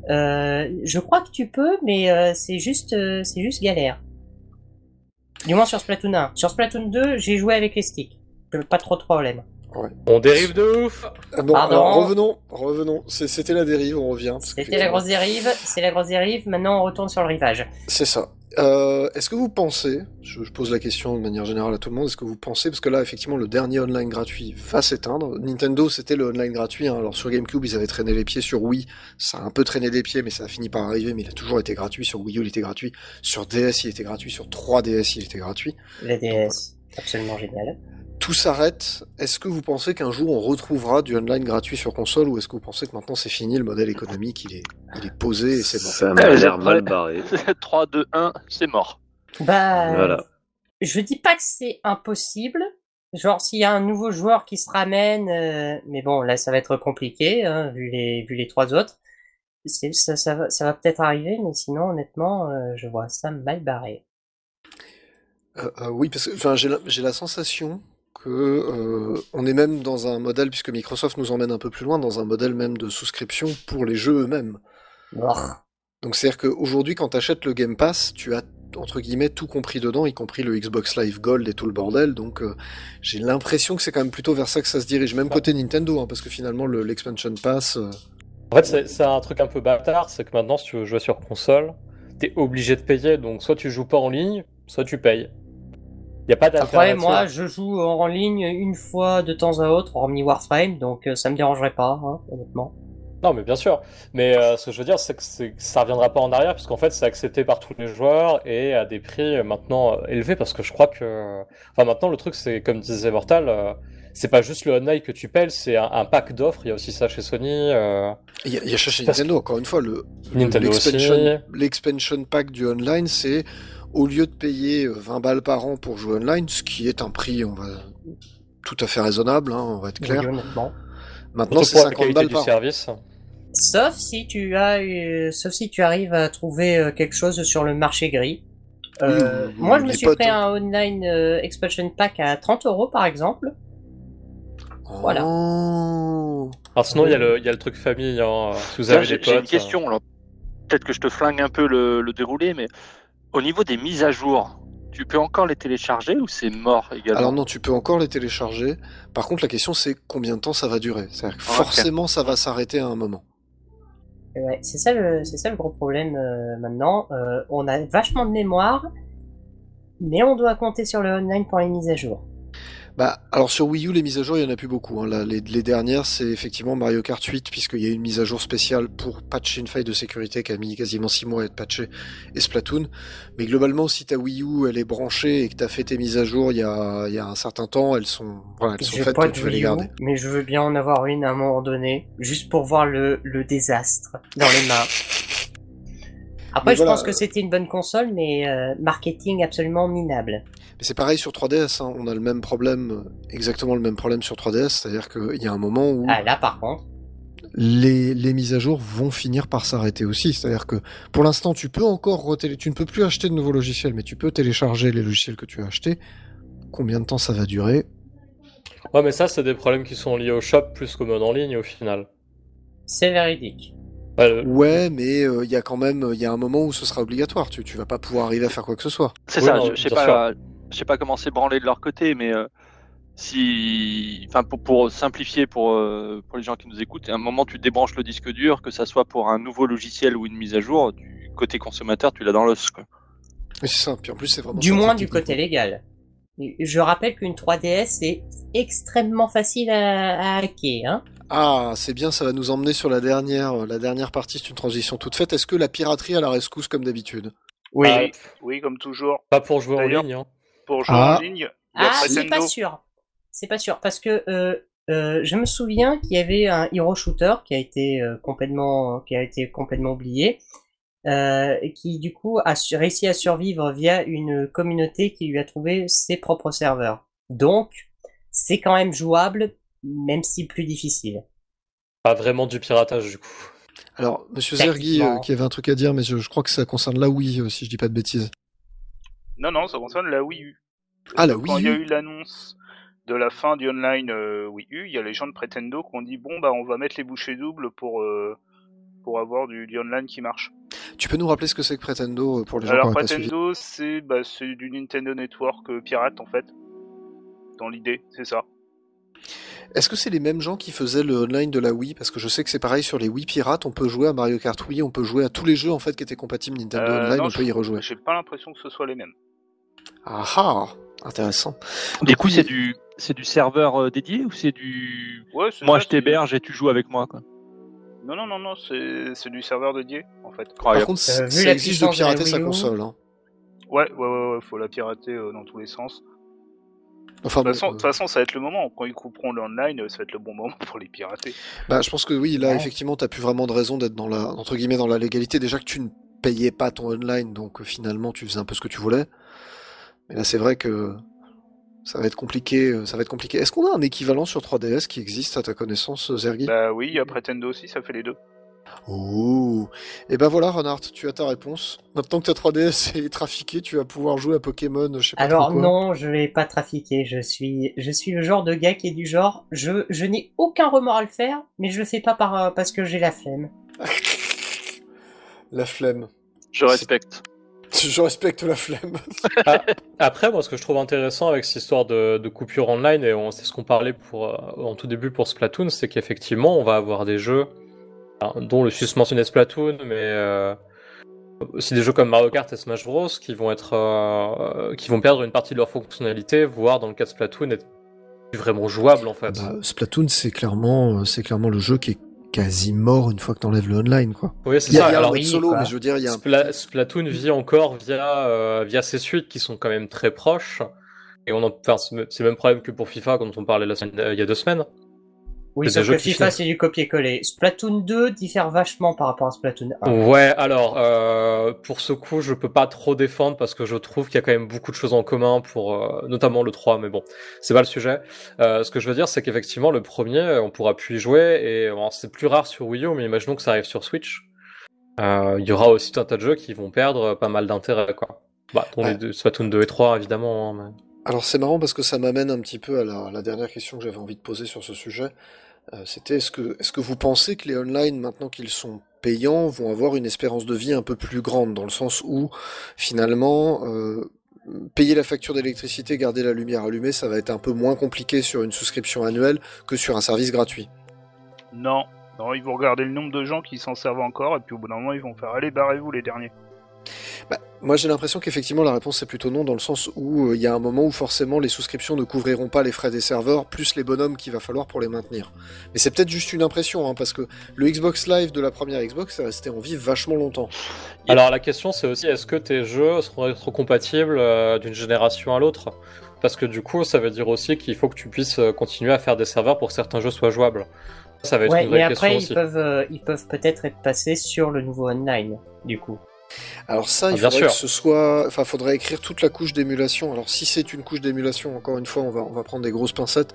Euh, je crois que tu peux, mais euh, c'est juste euh, c'est juste galère. Du moins sur Splatoon 1. Sur Splatoon 2, j'ai joué avec les sticks. Pas trop de problème. On dérive de ouf Ah bon, pardon. alors revenons, revenons. C'était la dérive, on revient. C'était la grosse dérive, c'est la grosse dérive. Maintenant, on retourne sur le rivage. C'est ça. Euh, est-ce que vous pensez, je, pose la question de manière générale à tout le monde, est-ce que vous pensez, parce que là effectivement le dernier online gratuit va s'éteindre, Nintendo c'était le online gratuit, hein. alors sur GameCube ils avaient traîné les pieds, sur Wii ça a un peu traîné les pieds mais ça a fini par arriver, mais il a toujours été gratuit, sur Wii U il était gratuit, sur DS il était gratuit, sur 3DS il était gratuit. La DS, absolument génial. Tout s'arrête, est-ce que vous pensez qu'un jour on retrouvera du online gratuit sur console ou est-ce que vous pensez que maintenant c'est fini, le modèle économique il est, il est posé et c'est bon Ça m'a l'air mal barré. 3, 2, 1, c'est mort. Bah, Voilà. je dis pas que c'est impossible. Genre, s'il y a un nouveau joueur qui se ramène, euh, mais bon, là, ça va être compliqué, hein, vu les, vu les trois autres. Ça, ça va, ça va peut-être arriver, mais sinon, honnêtement, euh, je vois ça mal barré. Euh, euh, oui, parce que enfin, j'ai la, j'ai la sensation que euh, on est même dans un modèle, puisque Microsoft nous emmène un peu plus loin, dans un modèle même de souscription pour les jeux eux-mêmes. Ouah. Donc c'est-à-dire qu'aujourd'hui, quand tu achètes le Game Pass, tu as entre guillemets tout compris dedans, y compris le Xbox Live Gold et tout le bordel. Donc euh, j'ai l'impression que c'est quand même plutôt vers ça que ça se dirige, même côté Nintendo, hein, parce que finalement le- l'expansion pass. euh, En fait, c'est c'est un truc un peu bâtard, c'est que maintenant, si tu veux jouer sur console, t'es obligé de payer, donc soit tu joues pas en ligne, soit tu payes. Y a pas Après, d'alternative. moi, je joue en ligne une fois de temps à autre, hormis Warframe, donc euh, ça me dérangerait pas, hein, honnêtement. Non, mais bien sûr. Mais euh, ce que je veux dire, c'est que, ça reviendra pas en arrière, puisqu'en fait, c'est accepté par tous les joueurs et à des prix euh, maintenant élevés, parce que je crois que. Enfin, maintenant, le truc, c'est comme disait Mortal, euh, c'est pas juste le online que tu payes, c'est un, un pack d'offres. Il y a aussi ça chez Sony. euh, Il y a, il y a chez Nintendo, encore une fois, le Nintendo l'expansion pack du online, c'est au lieu de payer euh, 20 balles par an pour jouer online, ce qui est un prix, on va tout à fait raisonnable, hein, on va être clair. Oui. Maintenant, c'est pour la 50 qualité balles du par an. service. Sauf si tu as, eu- sauf si tu arrives à trouver euh, quelque chose sur le marché gris. Euh, moi, je me suis potes, pris hein. un online euh, expansion pack à 30 euros par exemple. Voilà. Alors sinon, il y, a le- il y a le truc famille, hein, si vous Tiens, avez des J'ai potes. j'ai une question, peut-être que je te flingue un peu le, le déroulé, mais au niveau des mises à jour, tu peux encore les télécharger ou c'est mort également Alors non, tu peux encore les télécharger. Par contre, la question c'est combien de temps ça va durer? C'est-à-dire que forcément, ça va s'arrêter à un moment. Ouais, c'est ça le, c'est ça le gros problème euh, maintenant. Euh, on a vachement de mémoire, mais on doit compter sur le online pour les mises à jour. Bah, alors sur Wii U, les mises à jour, il y en a plus beaucoup. Hein. Là, les, les dernières, c'est effectivement Mario Kart 8, puisqu'il y a une mise à jour spéciale pour patcher une faille de sécurité qui a mis quasiment 6 mois à être patchée, et Splatoon. Mais globalement, si ta Wii U, elle est branchée et que tu as fait tes mises à jour il y a, il y a un certain temps, elles sont, voilà, elles sont faites de tu vas les Wii U, garder. mais je veux bien en avoir une à un moment donné, juste pour voir le, le désastre dans les mains. Après, Mais je voilà, pense que c'était une bonne console, mais euh, marketing absolument minable. Mais c'est pareil sur 3DS, hein. on a le même problème, euh, exactement le même problème sur 3DS, c'est-à-dire qu'il y a un moment où Ah là, par contre, les, les mises à jour vont finir par s'arrêter aussi. C'est-à-dire que pour l'instant, tu peux encore retélé... tu ne peux plus acheter de nouveaux logiciels, mais tu peux télécharger les logiciels que tu as achetés. Combien de temps ça va durer? Ouais, mais ça, c'est des problèmes qui sont liés au shop plus qu'au mode en ligne au final. C'est véridique. Ouais, le- Ouais, mais euh, il y a quand même il y a un moment où ce sera obligatoire. Tu, tu vas pas pouvoir arriver à faire quoi que ce soit. C'est Oui, ça, non, je, je sais pas, je sais pas comment c'est branlé de leur côté, mais euh, si, enfin pour, pour simplifier pour euh, pour les gens qui nous écoutent, à un moment tu débranches le disque dur, que ça soit pour un nouveau logiciel ou une mise à jour, du côté consommateur, tu l'as dans l'os. quoi. Oui, c'est ça. Puis en plus, c'est vraiment. Du moins du côté légal. Je rappelle qu'une 3DS est extrêmement facile à, à hacker. Hein. Ah, c'est bien, ça va nous emmener sur la dernière, la dernière partie. C'est une transition toute faite. Est-ce que la piraterie à la rescousse comme d'habitude? Oui. Ah, Oui, comme toujours. pas pour jouer en ligne. Hein. Pour jouer Ah. en ligne, Ah, c'est pas sûr. C'est pas sûr parce que euh, euh, je me souviens qu'il y avait un hero shooter qui a été euh, complètement qui a été complètement oublié, euh, qui du coup a su- réussi à survivre via une communauté qui lui a trouvé ses propres serveurs. Donc c'est quand même jouable, même si plus difficile. Pas vraiment du piratage du coup. Alors, Monsieur Zergi, Techniquement. euh, qui avait un truc à dire, mais je, je crois que ça concerne la Wii, euh, si je dis pas de bêtises. Non, non, ça concerne la Wii U. Ah, la Quand Wii il y a U. eu l'annonce de la fin du online euh, Wii U, il y a les gens de Pretendo qui ont dit bon bah on va mettre les bouchées doubles pour euh, pour avoir du, du online qui marche. Tu peux nous rappeler ce que c'est que Pretendo euh, pour les gens Alors qui n'auraient pas suivi Pretendo c'est bah, c'est du Nintendo Network euh, pirate en fait. Dans l'idée, c'est ça. Est-ce que c'est les mêmes gens qui faisaient le online de la Wii? Parce que je sais que c'est pareil sur les Wii pirates, on peut jouer à Mario Kart Wii, on peut jouer à tous les jeux en fait qui étaient compatibles Nintendo Euh, Online, non, on peut y je- rejouer. J'ai pas l'impression que ce soit les mêmes. Ah ah Intéressant. Du Donc, coup, c'est du, c'est du serveur euh, dédié ou c'est du, Ouais, moi ça, je t'héberge et tu joues avec moi quoi. Non non non non, c'est c'est du serveur dédié en fait. Par contre, Euh, ça la exige de de pirater sa console. Hein. Ouais ouais ouais, ouais faut la pirater euh, dans tous les sens. Enfin, De toute façon, de euh, toute façon, ça va être le moment. Quand ils couperont le online, euh, ça va être le bon moment pour les pirater. bah, je pense que oui, là, Ouais. effectivement, t'as plus vraiment de raison d'être dans la, entre guillemets, dans la légalité. Déjà que tu ne payais pas ton online, donc euh, finalement, tu faisais un peu ce que tu voulais. Mais là, c'est vrai que ça va être compliqué. euh, Ça va être compliqué. Est-ce qu'on a un équivalent sur 3DS qui existe à ta connaissance, euh, Zergi? Bah oui, il y a Pretendo aussi, ça fait les deux. Oh Et ben voilà, Renard, tu as ta réponse. Maintenant que ta 3DS est trafiquée, tu vas pouvoir jouer à Pokémon, je sais pas Alors trop quoi. non, je vais pas trafiquer. Je suis, je suis le genre de gars qui est du genre, je, je n'ai aucun remords à le faire, mais je le fais pas par, euh, parce que j'ai la flemme. La flemme. Je respecte. Je respecte la flemme. Après, moi, ce que je trouve intéressant avec cette histoire de, de coupure online, et on- c'est ce qu'on parlait pour, euh, en tout début pour Splatoon, c'est qu'effectivement, on va avoir des jeux, dont le sus mentionné Splatoon, mais euh, aussi des jeux comme Mario Kart et Smash Bros. qui vont être, euh, qui vont perdre une partie de leur fonctionnalité, voire dans le cas de Splatoon, être vraiment jouable en fait. Bah, Splatoon, c'est clairement, euh, c'est clairement le jeu qui est quasi mort une fois que t'enlèves le online, quoi. oui, c'est Il y a, ça. il y a un Alors, mode oui, solo, quoi. mais je veux dire, il y a un... Spla- Splatoon vit encore via, euh, via ses suites qui sont quand même très proches. Et on en, enfin, c'est c'est le même problème que pour FIFA quand on parlait la semaine, euh, il y a deux semaines. Oui, sauf que FIFA c'est du copier-coller. Splatoon 2 diffère vachement par rapport à Splatoon 1. Ouais, alors euh, pour ce coup, je peux pas trop défendre parce que je trouve qu'il y a quand même beaucoup de choses en commun pour euh, notamment le 3, mais bon, c'est pas le sujet. Euh, ce que je veux dire, c'est qu'effectivement le premier, on pourra plus y jouer et bon, c'est plus rare sur Wii U, mais imaginons que ça arrive sur Switch. Euh, Il y aura aussi tout un tas de jeux qui vont perdre pas mal d'intérêt, quoi. Bah, dont Ouais. les deux, Splatoon 2 et 3 évidemment. hein, mais- Alors c'est marrant parce que ça m'amène un petit peu à la, la dernière question que j'avais envie de poser sur ce sujet. Euh, C'était est-ce que, est-ce que vous pensez que les online, maintenant qu'ils sont payants, vont avoir une espérance de vie un peu plus grande, dans le sens où finalement, euh, payer la facture d'électricité, garder la lumière allumée, ça va être un peu moins compliqué sur une souscription annuelle que sur un service gratuit? Non, non, ils vont regarder le nombre de gens qui s'en servent encore, et puis au bout d'un moment, ils vont faire allez, barrez-vous les derniers. Bah, moi j'ai l'impression qu'effectivement la réponse est plutôt non dans le sens où euh, il y a un moment où forcément les souscriptions ne couvriront pas les frais des serveurs plus les bonhommes qu'il va falloir pour les maintenir. Mais c'est peut-être juste une impression hein, parce que le Xbox Live de la première Xbox est resté en vie vachement longtemps. Alors la question c'est aussi est-ce que tes jeux seront rétrocompatibles euh, d'une génération à l'autre? Parce que du coup ça veut dire aussi qu'il faut que tu puisses euh, continuer à faire des serveurs pour que certains jeux soient jouables. Ça va être Ouais, une mais vraie question après aussi. ils peuvent, euh, ils peuvent peut-être être passés sur le nouveau online, du coup. Alors ça, il Ah, faudrait sûr. que ce soit, enfin, faudrait écrire toute la couche d'émulation. Alors si c'est une couche d'émulation, encore une fois, on va, on va prendre des grosses pincettes.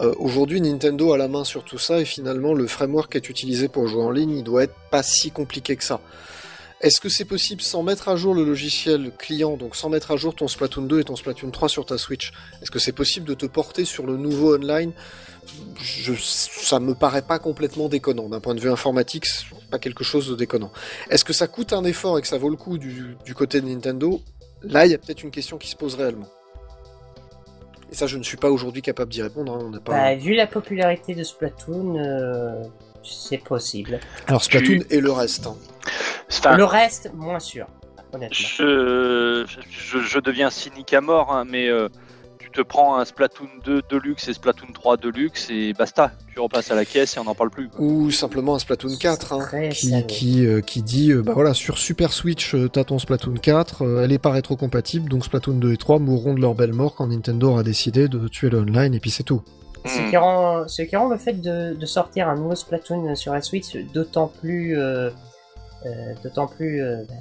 Euh, Aujourd'hui, Nintendo a la main sur tout ça et finalement, le framework qui est utilisé pour jouer en ligne, il doit être pas si compliqué que ça. Est-ce que c'est possible sans mettre à jour le logiciel client, donc sans mettre à jour ton Splatoon 2 et ton Splatoon 3 sur ta Switch? Est-ce que c'est possible de te porter sur le nouveau online? Je, ça me paraît pas complètement déconnant. D'un point de vue informatique, pas quelque chose de déconnant. Est-ce que ça coûte un effort et que ça vaut le coup du, du côté de Nintendo? Là, il y a peut-être une question qui se pose réellement. Et ça, je ne suis pas aujourd'hui capable d'y répondre. hein, On n'est pas... Bah, vu la popularité de Splatoon, euh, c'est possible. Alors Splatoon et le reste. hein. Le reste, moins sûr, honnêtement. je, je, je deviens cynique à mort, hein, mais euh, te prends un Splatoon 2 Deluxe et Splatoon 3 Deluxe et basta. Tu repasses à la caisse et on n'en parle plus. quoi. Ou simplement un Splatoon 4 hein, qui, qui, euh, qui dit euh, bah voilà sur Super Switch euh, t'as ton Splatoon 4 euh, elle est pas rétro-compatible donc Splatoon 2 et 3 mourront de leur belle mort quand Nintendo aura décidé de tuer le online et puis c'est tout. Ce qui, rend, ce qui rend le fait de, de sortir un nouveau Splatoon sur la Switch d'autant plus, euh, euh, d'autant plus, euh, bah,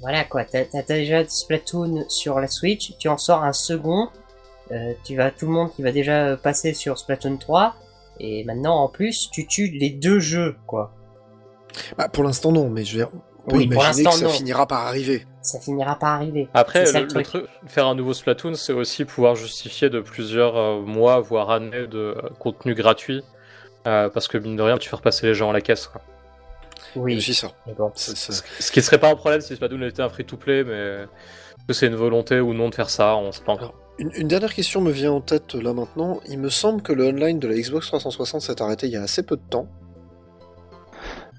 voilà quoi. T'as, t'as déjà Splatoon sur la Switch, tu en sors un second, euh, tu vas tout le monde qui va déjà passer sur Splatoon 3, et maintenant en plus tu tues les deux jeux quoi. Bah, pour l'instant non mais je veux dire, on peut Oui, pour imaginer que l'instant, ça non. finira par arriver. Ça finira par arriver. Après, le, truc. faire un nouveau Splatoon, c'est aussi pouvoir justifier de plusieurs euh, mois, voire années de euh, contenu gratuit. Euh, parce que mine de rien, tu fais repasser les gens à la caisse. Quoi. Oui, ça. bon. C'est- Ce qui serait pas un problème si Splatoon était un free-to-play, mais que c'est une volonté ou non de faire ça, on sait pas encore. Une, une dernière question me vient en tête là maintenant. Il me semble que le online de la Xbox 360 s'est arrêté il y a assez peu de temps.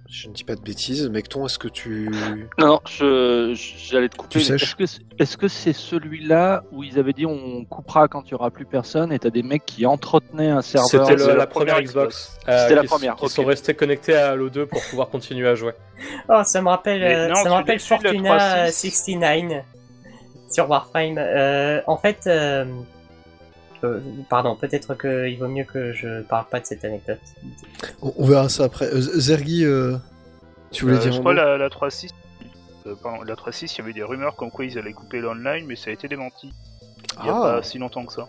Je ne dis pas de bêtises, Mecton, est-ce que tu... Non, non, je, j'allais te couper. Est-ce que, c'est- est-ce que c'est celui-là où ils avaient dit on coupera quand il y aura plus personne et t'as des mecs qui entretenaient un serveur? C'était la, première Xbox. euh, C'était la première, ok. sont restés connectés à Halo 2 pour pouvoir continuer à jouer. Oh, ça me rappelle, euh, non, ça me rappelle Fortuna 3.6. euh, 69 sur Warframe. Euh, en fait, euh, euh, pardon, peut-être qu'il vaut mieux que je parle pas de cette anecdote. On, on verra ça après. Zergi, euh, tu voulais Euh, dire je crois la, la 3.6. euh, pardon, la 3.6, il y avait des rumeurs comme quoi ils allaient couper l'online, mais ça a été démenti. Il y a Ah. pas si longtemps que ça.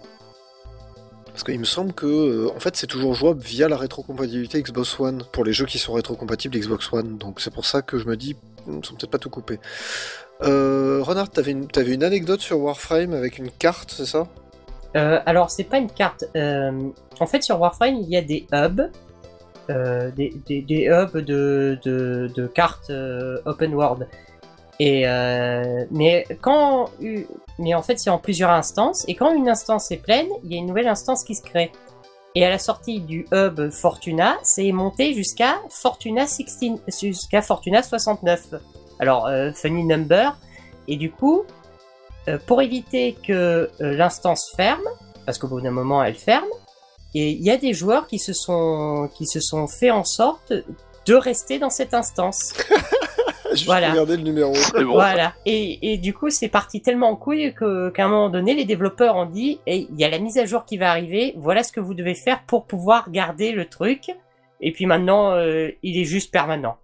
Parce qu'il me semble que euh, en fait c'est toujours jouable via la rétrocompatibilité Xbox One pour les jeux qui sont rétrocompatibles Xbox One. Donc c'est pour ça que je me dis ils sont peut-être pas tout coupés. Euh, Renard, t'avais une, t'avais une anecdote sur Warframe avec une carte, c'est ça? Euh, alors, c'est pas une carte. euh, en fait, sur Warframe, il y a des hubs. euh, des, hubs de, cartes open world. Mais en fait c'est en plusieurs instances et quand une instance est pleine, il y a une nouvelle instance qui se crée. Et à la sortie du hub Fortuna, c'est monté jusqu'à Fortuna 16 jusqu'à Fortuna 69. Alors euh, funny number et du coup euh, pour éviter que euh, l'instance ferme parce qu'au bout d'un moment elle ferme et il y a des joueurs qui se sont qui se sont fait en sorte de rester dans cette instance. Juste Voilà. regarder le numéro. Bon. Voilà. Et, et du coup, c'est parti tellement en couille que, qu'à un moment donné, les développeurs ont dit, et il y a la mise à jour qui va arriver, voilà ce que vous devez faire pour pouvoir garder le truc. Et puis maintenant, euh, il est juste permanent.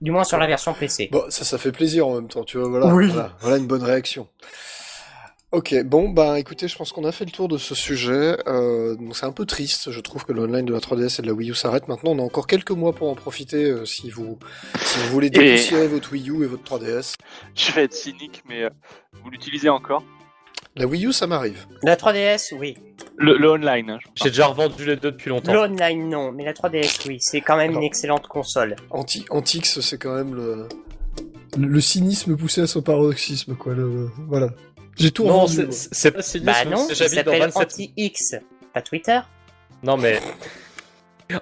Du moins sur la version PC. Bon, ça, ça fait plaisir en même temps, tu vois, voilà. Oui. Voilà, voilà une bonne réaction. Ok, bon, bah écoutez, je pense qu'on a fait le tour de ce sujet. Euh, donc c'est un peu triste, je trouve que l'online de la 3DS et de la Wii U s'arrête maintenant. On a encore quelques mois pour en profiter euh, si vous si vous voulez dépoussiérer votre Wii U et votre 3DS. Je vais être cynique, mais euh, vous l'utilisez encore? La Wii U, ça m'arrive. La 3DS, oui. le, le online, hein, je J'ai déjà revendu les deux depuis longtemps. L'online, non. Mais la 3DS, oui. C'est quand même Alors. une excellente console. Anti Antix, c'est quand même le... le le cynisme poussé à son paroxysme, quoi. Le... Voilà. J'ai tout Non, revendu, c'est moi. c'est pas cynisme, Bah non, c'est j'habite dans s'appelle 27 Anti-X. Pas Twitter. Non mais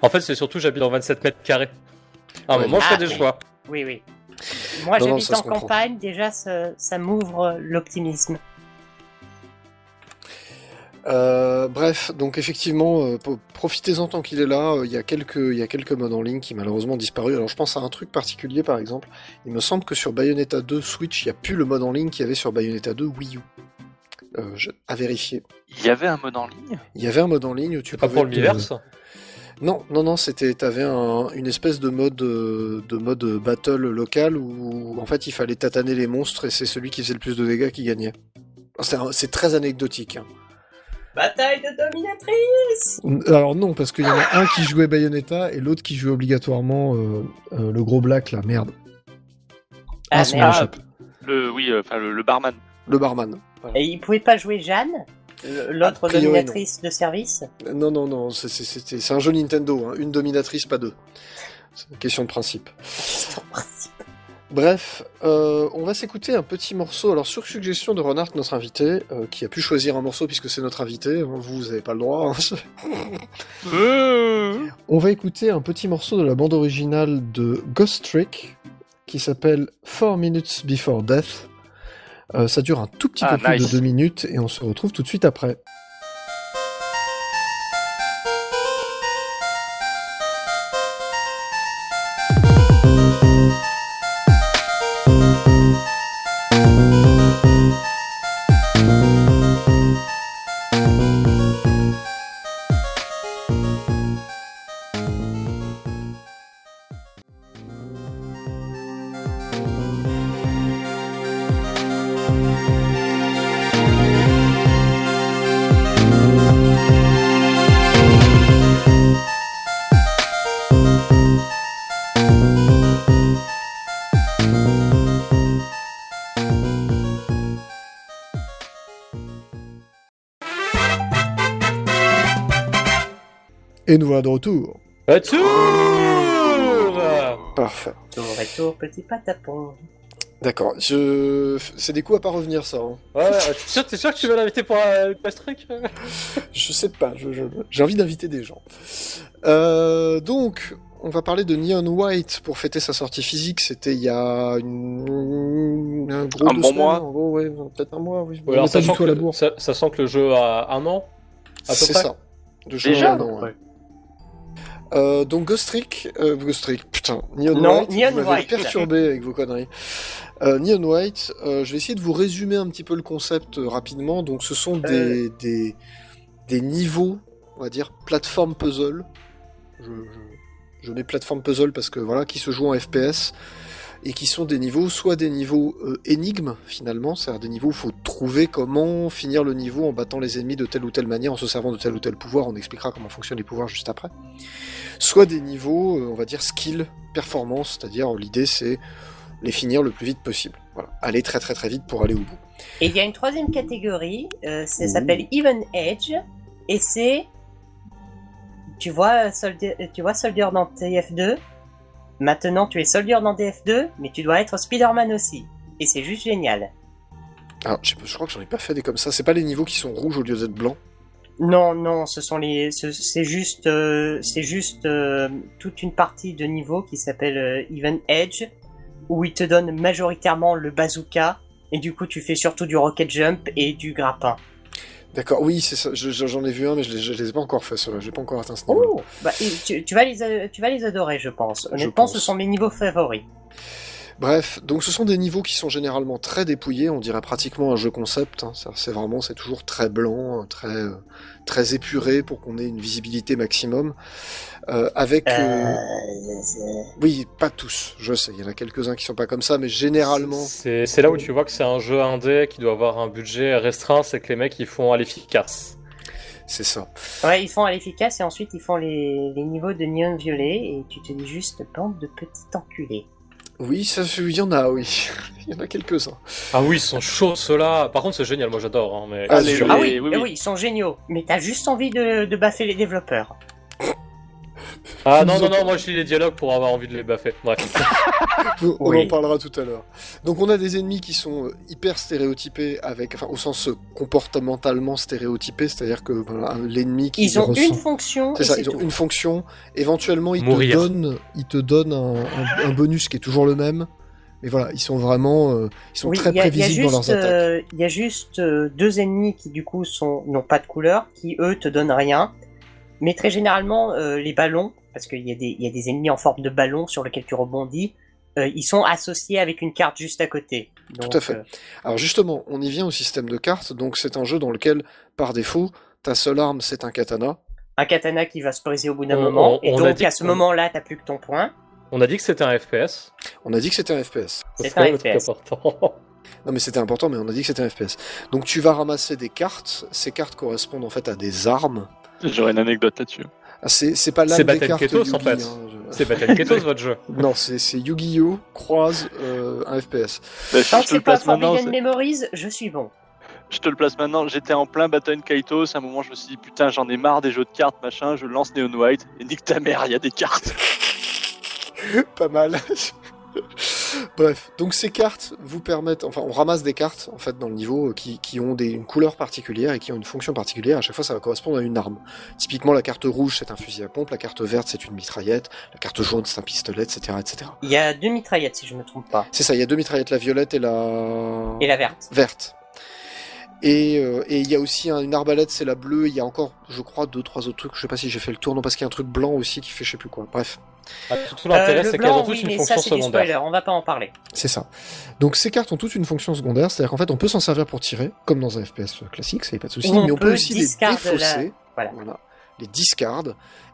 en fait c'est surtout j'habite dans 27 mètres carrés. À un Ouais. moment je Ah, fais des oui. choix. Oui, oui. Moi, Non, non, j'habite ça se en comprend. campagne. Déjà, ça, ça m'ouvre l'optimisme. Euh, bref, donc effectivement, euh, profitez-en tant qu'il est là. Euh, Il y a quelques, il y a quelques modes en ligne qui malheureusement ont disparu. Alors je pense à un truc particulier, par exemple. Il me semble que sur Bayonetta 2 Switch, il n'y a plus le mode en ligne qu'il y avait sur Bayonetta 2 Wii U. Euh, je- à vérifier. Il y avait un mode en ligne? Il y avait un mode en ligne où tu Pas pour te- l'univers. Non, non, non, c'était, t'avais un, une espèce de mode, de mode battle local où, en fait, il fallait tataner les monstres et c'est celui qui faisait le plus de dégâts qui gagnait. C'est très anecdotique. hein. Bataille de dominatrice Alors non, parce qu'il y en a un qui jouait Bayonetta et l'autre qui jouait obligatoirement euh, euh, le gros black là, merde. Ah, son merde. Le, oui, euh, enfin le, le barman. Le barman. Voilà. Et il pouvait pas jouer Jeanne, l'autre dominatrice de service? Non, non, non, c'est un jeu Nintendo, hein. une dominatrice, pas deux. C'est une question de principe. Bref, euh, on va s'écouter un petit morceau. Alors, sur suggestion de Renard, notre invité, euh, qui a pu choisir un morceau puisque c'est notre invité, vous, vous avez pas le droit. hein. On va écouter un petit morceau de la bande originale de Ghost Trick qui s'appelle Four Minutes Before Death. Euh, ça dure un tout petit Ah, peu plus de deux minutes et on se retrouve tout de suite après. Voilà de retour. Retour Parfait. Tour et tour, petit patapon. D'accord. Je... C'est des coups à pas revenir, ça. hein. Ouais, t'es sûr, sûr que tu veux l'inviter pour un Quest Trick Je sais pas, j'ai envie d'inviter des gens. Euh, donc, on va parler de Neon White pour fêter sa sortie physique. C'était il y a une... un gros Un bon semaines, mois. en gros, ouais, peut-être un mois, oui. Ouais, alors, la ça, ça sent que le jeu a un an C'est ça. De jeu Déjà? un an, ouais. Euh, donc Ghost Trick, euh, Ghost Trick, putain, Neon Non, White, Neon vous m'avez White. perturbé avec vos conneries. Euh, Neon White, euh, je vais essayer de vous résumer un petit peu le concept euh, rapidement. Donc ce sont des, des, des niveaux, on va dire, plateforme puzzle. Je, je, je mets plateforme puzzle parce que voilà, qui se jouent en FPS et qui sont des niveaux, soit des niveaux euh, énigmes finalement, c'est-à-dire des niveaux où il faut trouver comment finir le niveau en battant les ennemis de telle ou telle manière, en se servant de tel ou tel pouvoir, on expliquera comment fonctionnent les pouvoirs juste après. Soit des niveaux, euh, on va dire skill, performance, c'est-à-dire l'idée c'est les finir le plus vite possible. Voilà, aller très très très vite pour aller au bout. Et il y a une troisième catégorie, euh, ça s'appelle Even Edge, et c'est. Tu vois, Soldier, tu vois Soldier dans TF2 Maintenant, tu es Soldier dans TF2, mais tu dois être Spider-Man aussi. Et c'est juste génial. Alors, je, crois que j'en ai pas fait des comme ça. C'est pas les niveaux qui sont rouges au lieu d'être blancs. Non, non, ce sont les, ce- c'est juste, euh, c'est juste euh, toute une partie de niveau qui s'appelle euh, Even Edge, où il te donne majoritairement le bazooka, et du coup tu fais surtout du rocket jump et du grappin. D'accord, oui, c'est ça. je- je- J'en ai vu un, mais je les, je les ai pas encore fait, ceux-là. Pas encore atteint ce niveau. Oh, bah, tu, tu vas les, a- tu vas les adorer, je pense. Honnêtement, pense. ce sont mes niveaux favoris. Bref, donc ce sont des niveaux qui sont généralement très dépouillés, on dirait pratiquement un jeu concept. hein. C'est vraiment, c'est toujours très blanc, très euh, très épuré pour qu'on ait une visibilité maximum. Euh, avec, euh, Euh, oui, pas tous, je sais, il y en a quelques-uns qui sont pas comme ça, mais généralement, C'est c'est là où tu vois que c'est un jeu indé qui doit avoir un budget restreint, c'est que les mecs ils font à l'efficace. c'est ça. Ouais, ils font à l'efficace et ensuite ils font les, les niveaux de néon violet et tu te dis juste bande de petits enculés. Oui, ça, il y en a, oui, il y en a quelques-uns. Ah oui, ils sont chauds ceux-là. Par contre, c'est génial, moi j'adore. hein, mais... Ah. Ah oui, eh oui, ils sont géniaux, mais t'as juste envie de, de baffer les développeurs. Ah non, non, non, moi je lis les dialogues pour avoir envie de les baffer. Bref. On Oui. en parlera tout à l'heure. Donc on a des ennemis qui sont euh, hyper stéréotypés, avec, enfin, au sens euh, comportementalement stéréotypés, c'est-à-dire que voilà, l'ennemi qui Ils ont ressent... une fonction C'est ça, ils ont tout. une fonction. Éventuellement, ils Mourir. te donnent, ils te donnent un, un- un bonus qui est toujours le même. Mais voilà, ils sont vraiment, euh, ils sont Oui, très a- prévisibles dans leurs attaques. euh, Il y a juste euh, deux ennemis qui du coup sont n'ont pas de couleur, qui eux te donnent rien. Mais très généralement, euh, les ballons, parce qu'il y, a des- il y a des ennemis en forme de ballon sur lesquels tu rebondis, euh, ils sont associés avec une carte juste à côté. Donc, à fait. euh, Alors justement, on y vient au système de cartes. Donc c'est un jeu dans lequel, par défaut, ta seule arme c'est un katana. un katana qui va se briser au bout d'un moment, on- et on donc dit à ce moment-là, t'as plus que ton point. On a dit que c'était un FPS. On a dit que c'était un FPS. C'est un même le truc FPS. important. Non mais c'était important, mais on a dit que c'était un FPS. Donc tu vas ramasser des cartes. Ces cartes correspondent en fait à des armes. J'aurais une anecdote là-dessus. Ah, c'est pas l'âme C'est des Battle cartes Ketos, en Yugi, fait. hein, je- C'est Battle Ketos votre jeu. Non, c'est Yu-Gi-Oh! croise euh, un FPS. Bah, Tant je que te le pas place maintenant. Memories, je suis bon. Je te le place maintenant. J'étais en plein Baton Kaitos. À un moment, je me suis dit, putain, j'en ai marre des jeux de cartes, machin. Je lance Neon White. Et nique ta mère, il y a des cartes. pas mal. Bref, donc ces cartes vous permettent, enfin on ramasse des cartes en fait dans le niveau euh, qui, qui ont des, une couleur particulière et qui ont une fonction particulière. À chaque fois, ça va correspondre à une arme. Typiquement, la carte rouge c'est un fusil à pompe, la carte verte c'est une mitraillette, la carte jaune c'est un pistolet, etc., etc. Il y a deux mitraillettes, si je me trompe pas. C'est ça. Il y a deux mitraillettes, la violette et la Et la verte. verte. Et euh, et il y a aussi un- une arbalète, c'est la bleue. Il y a encore, je crois, deux trois autres trucs. Je sais pas si j'ai fait le tour, non parce qu'il y a un truc blanc aussi qui fait je sais plus quoi. Bref. Ah, Tout l'intérêt, Euh, c'est le qu'elles ont toutes oui, une mais fonction ça c'est du secondaire. spoiler, on va pas en parler. C'est ça. Donc ces cartes ont toutes une fonction secondaire, c'est-à-dire qu'en fait on peut s'en servir pour tirer, comme dans un FPS classique, ça y pas de souci, mais on peut aussi les la- défausser, voilà. les discards,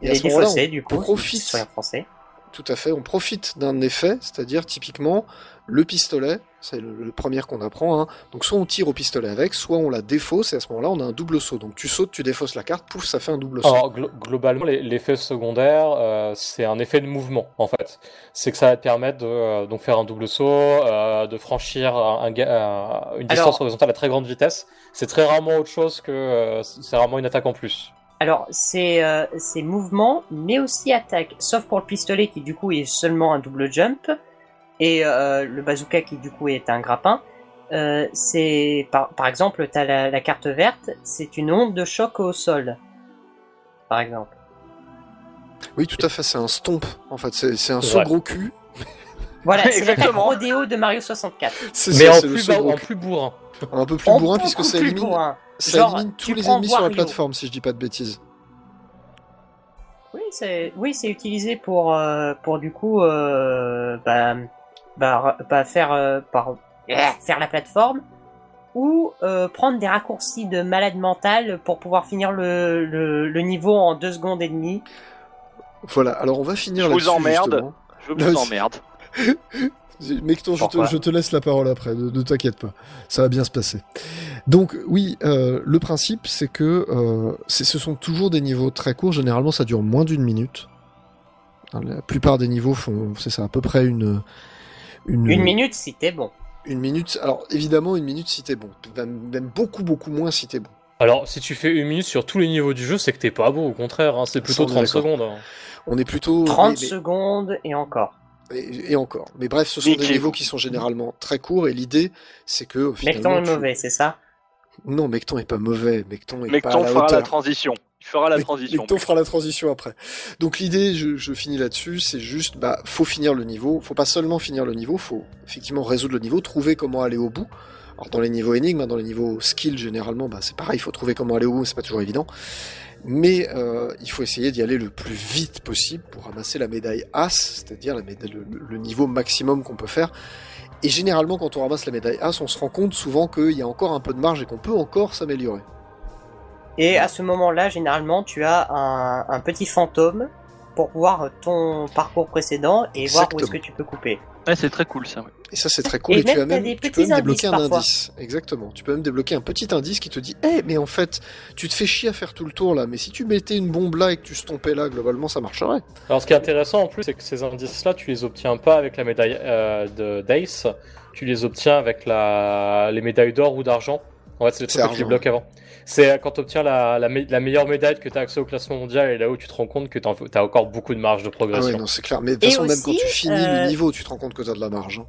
et à Les ce moment-là défaussés, on du coup, profite, français. tout à fait, on profite d'un effet, c'est-à-dire typiquement le pistolet, c'est le, le premier qu'on apprend, hein. donc soit on tire au pistolet avec, soit on la défausse, et à ce moment-là on a un double saut, donc tu sautes, tu défausses la carte, pouf, ça fait un double saut. Alors, glo- globalement, l'effet secondaire, euh, c'est un effet de mouvement, en fait. C'est que ça va te permettre de euh, donc faire un double saut, euh, de franchir un, un une distance Alors- horizontale à très grande vitesse. C'est très rarement autre chose que... euh, c'est rarement une attaque en plus. Alors, c'est euh, c'est mouvement, mais aussi attaque. Sauf pour le pistolet qui, du coup, est seulement un double jump. Et euh, le bazooka qui, du coup, est un grappin. Euh, c'est par, par exemple, t'as la, la carte verte, c'est une onde de choc au sol. Par exemple. Oui, tout à fait, c'est un stomp, en fait, c'est c'est un saut Ouais. gros cul, Voilà, c'est l'attaque Exactement. rodéo de Mario 64. c'est Mais ça, en plus, en plus bourrin. un peu plus En bourrin puisque ça élimine, bourrin. ça Genre, élimine tu tous les ennemis sur la plateforme, si je dis pas de bêtises. Oui, c'est oui, c'est utilisé pour euh, pour du coup euh, bah, bah, bah, faire euh, par faire la plateforme ou euh, prendre des raccourcis de malade mental pour pouvoir finir le, le, le niveau en deux secondes et demie. Voilà, alors on va finir Je vous emmerde. justement. Je vous emmerde. Mecton, je te, je te laisse la parole après, ne, ne t'inquiète pas, ça va bien se passer. Donc oui, euh, le principe c'est que euh, ce sont toujours des niveaux très courts, généralement ça dure moins d'une minute. Hein, La plupart des niveaux font, c'est ça, à peu près une... Une, Une minute si t'es bon. Une minute, alors évidemment une minute si t'es bon, même, beaucoup beaucoup moins si t'es bon. Alors, si tu fais une minute sur tous les niveaux du jeu, c'est que t'es pas beau, au contraire, hein, c'est plutôt Ça, on est 30 d'accord. secondes. hein. On est plutôt... 30 mais- mais- secondes et encore. et, et encore. Mais bref, ce sont des niveaux qui sont généralement très courts et l'idée c'est que. Mecton est tu- mauvais, c'est ça? Non, Mecton est pas mauvais, Mecton est pas à Mecton la fera la transition. Il fera la transition. Fera la transition après. Donc l'idée, je, je finis là-dessus, c'est juste, bah, faut finir le niveau. Faut pas seulement finir le niveau, faut effectivement résoudre le niveau, trouver comment aller au bout. Alors dans les niveaux énigmes, hein, dans les niveaux skill généralement, bah, c'est pareil, il faut trouver comment aller au bout, c'est pas toujours évident. Mais euh, il faut essayer d'y aller le plus vite possible pour ramasser la médaille As, c'est-à-dire la médaille, le, le niveau maximum qu'on peut faire. Et généralement, quand on ramasse la médaille As, on se rend compte souvent qu'il y a encore un peu de marge et qu'on peut encore s'améliorer. Et à ce moment-là, généralement, tu as un, un petit fantôme pour voir ton parcours précédent et voir où est-ce que tu peux couper. Ouais, c'est très cool ça. ouais. Et ça, c'est très cool. Et Et, tu, même, as même, des tu peux même débloquer un parfois. indice. Exactement. Tu peux même débloquer un petit indice qui te dit Eh, mais en fait, tu te fais chier à faire tout le tour là, mais si tu mettais une bombe là et que tu stompais là, globalement, ça marcherait. Alors, ce qui est intéressant en plus, c'est que ces indices-là, tu les obtiens pas avec la médaille euh, de d'Ace, tu les obtiens avec la... les médailles d'or ou d'argent. En fait, c'est les trucs que tu débloques avant. C'est euh, quand tu obtiens la, la, me- la meilleure médaille que tu as accès au classement mondial et là où tu te rends compte que tu as encore beaucoup de marge de Ah progression. ouais, non, c'est clair. Mais de toute façon, même quand tu finis euh, le niveau, tu te rends compte que t'as de la marge. hein.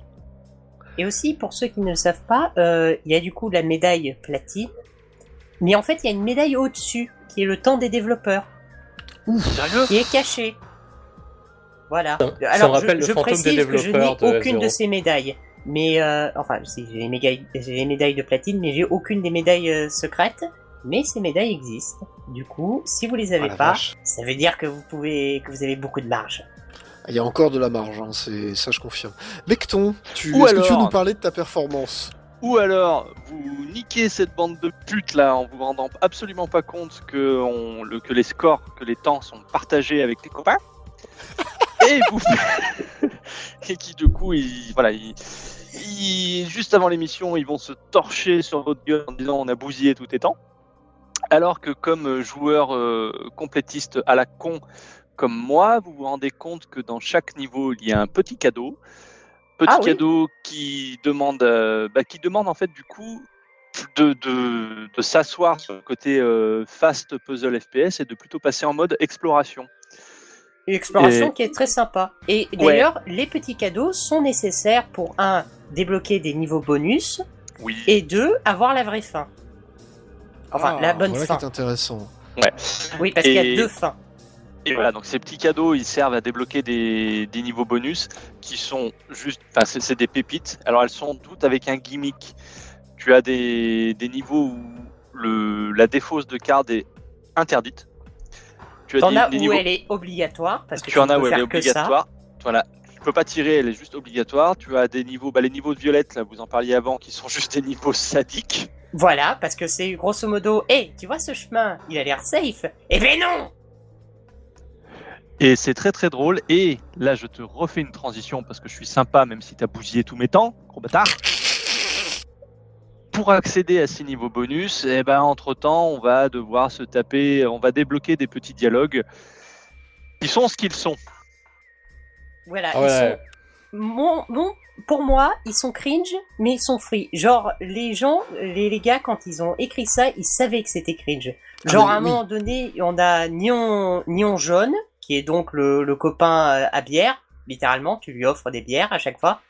Et aussi, pour ceux qui ne le savent pas, euh, il y a du coup la médaille platine. Mais en fait, il y a une médaille au-dessus, qui est le temps des développeurs, Sérieux? Qui est cachée. Voilà. Ça- ça me Alors, rappelle je, le je fantôme précise des que je n'ai développeurs aucune de F0. ces médailles. Mais, euh, enfin, j'ai les, médailles, j'ai les médailles de platine, mais j'ai aucune des médailles euh, secrètes. Mais ces médailles existent. Du coup, si vous les avez la pas, vache. ça veut dire que vous pouvez, que vous avez beaucoup de marge. Il y a encore de la marge, hein, c'est ça, je confirme. Mecton, tu... Est-ce que tu veux alors- nous parler de ta performance? Ou alors, vous niquez cette bande de putes là en vous rendant absolument pas compte que, on, le, que les scores, que les temps sont partagés avec les copains. et vous et qui du coup, ils, voilà, ils, ils- juste avant l'émission, ils vont se torcher sur votre gueule en disant on a bousillé tous tes temps. Alors que comme euh, joueur euh, complétiste à la con comme moi, vous vous rendez compte que dans chaque niveau, il y a un petit cadeau. Petit Ah oui. cadeau qui demande, euh, bah, qui demande en fait du coup de, de, de s'asseoir sur le côté euh, fast puzzle FPS et de plutôt passer en mode exploration. Une exploration Et- qui est très sympa. Et Ouais. d'ailleurs, les petits cadeaux sont nécessaires pour un débloquer des niveaux bonus Oui. et deux avoir la vraie fin. Enfin, la bonne Ah, voilà fin. qui est intéressant. Oui, parce qu'il y a deux fins. Et voilà, donc ces petits cadeaux, ils servent à débloquer des, des niveaux bonus qui sont juste, enfin c'est c'est des pépites. Alors elles sont toutes avec un gimmick. Tu as des, des niveaux où le, la défausse de carte est interdite. Tu as T'en des, as des où niveaux, elle est obligatoire parce que tu en as où elle est obligatoire. Voilà, tu peux pas tirer, elle est juste obligatoire. Tu as des niveaux, bah les niveaux de violette là, vous en parliez avant, qui sont juste des niveaux sadiques. Voilà, parce que c'est grosso modo, hé, tu vois ce chemin, il a l'air safe. Eh ben non Et c'est très très drôle. Et là, je te refais une transition parce que je suis sympa, même si t'as bousillé tous mes temps, gros bâtard. Pour accéder à ces niveaux bonus, eh ben, entre temps, on va devoir se taper, on va débloquer des petits dialogues qui sont ce qu'ils sont. Voilà, ils sont... Mon, mon- pour moi, ils sont cringe, mais ils sont free. Genre, les gens, les, les gars, quand ils ont écrit ça, ils savaient que c'était cringe. Genre, Ah, mais à un oui. moment donné, on a Nion, Nion Jaune, qui est donc le, le copain euh, à bière. Littéralement, tu lui offres des bières à chaque fois.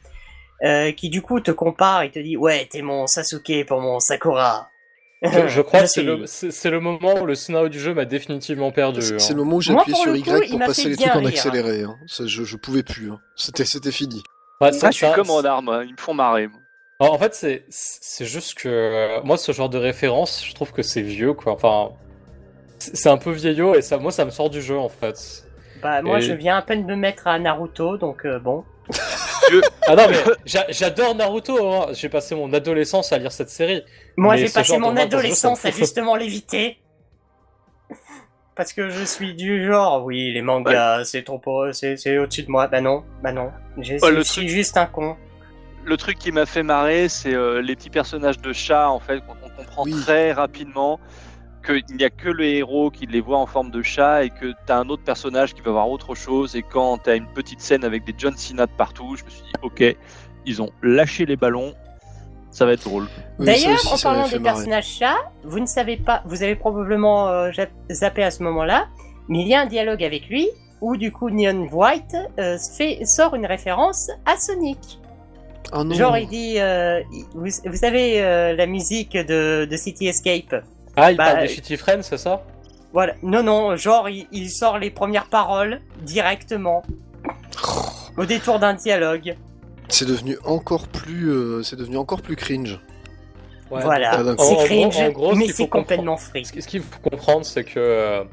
euh, qui du coup te compare et te dit Ouais, t'es mon Sasuke pour mon Sakura. Je, je crois que c'est le, le moment où le scénario du jeu m'a définitivement perdu. C'est hein. le moment où j'ai appuyé sur Y coup, pour passer les trucs en accéléré. hein. Ça, je, je pouvais plus. hein. C'était c'était fini. Ouais, Ça, ça- je suis ça- comme en arme, ils me font marrer. moi. En fait, c'est c'est juste que euh, moi, ce genre de référence, je trouve que c'est vieux, quoi. Enfin, c'est c'est un peu vieillot et ça, moi, ça me sort du jeu, en fait. Bah, moi, Et- je viens à peine de me mettre à Naruto, donc euh, bon. Ah non, mais j'a- j'adore Naruto. Hein. J'ai passé mon adolescence à lire cette série. Moi, j'ai passé mon adolescence à justement l'éviter. Parce que je suis du genre, oui, les mangas, c'est trop pour c'est c'est au-dessus de moi. Bah non, bah non. Je Ouais, le suis truc- juste un con. Le truc qui m'a fait marrer, c'est euh, les petits personnages de chat, en fait, qu'on on comprend Oui. très rapidement qu'il n'y a que le héros qui les voit en forme de chat et que t'as un autre personnage qui va voir autre chose. Et quand t'as une petite scène avec des John Cena de partout, je me suis dit, ok, ils ont lâché les ballons, ça va être drôle. Oui, D'ailleurs, en parlant des marrer. personnages chats, vous ne savez pas, vous avez probablement euh, zappé à ce moment-là, mais il y a un dialogue avec lui où du coup Neon White euh, fait, sort une référence à Sonic. Ah non. Genre il dit, euh, vous, vous savez euh, la musique de, de City Escape. Ah, il Bah, parle des Shitty Friends, c'est ça? Voilà, non non, genre il, il sort les premières paroles directement au détour d'un dialogue. C'est devenu encore plus, euh, c'est devenu encore plus cringe. voilà, Ah, c'est en cringe, gros- en gros, mais c'est complètement free. Ce qui- ce qu'il faut comprendre, c'est que euh,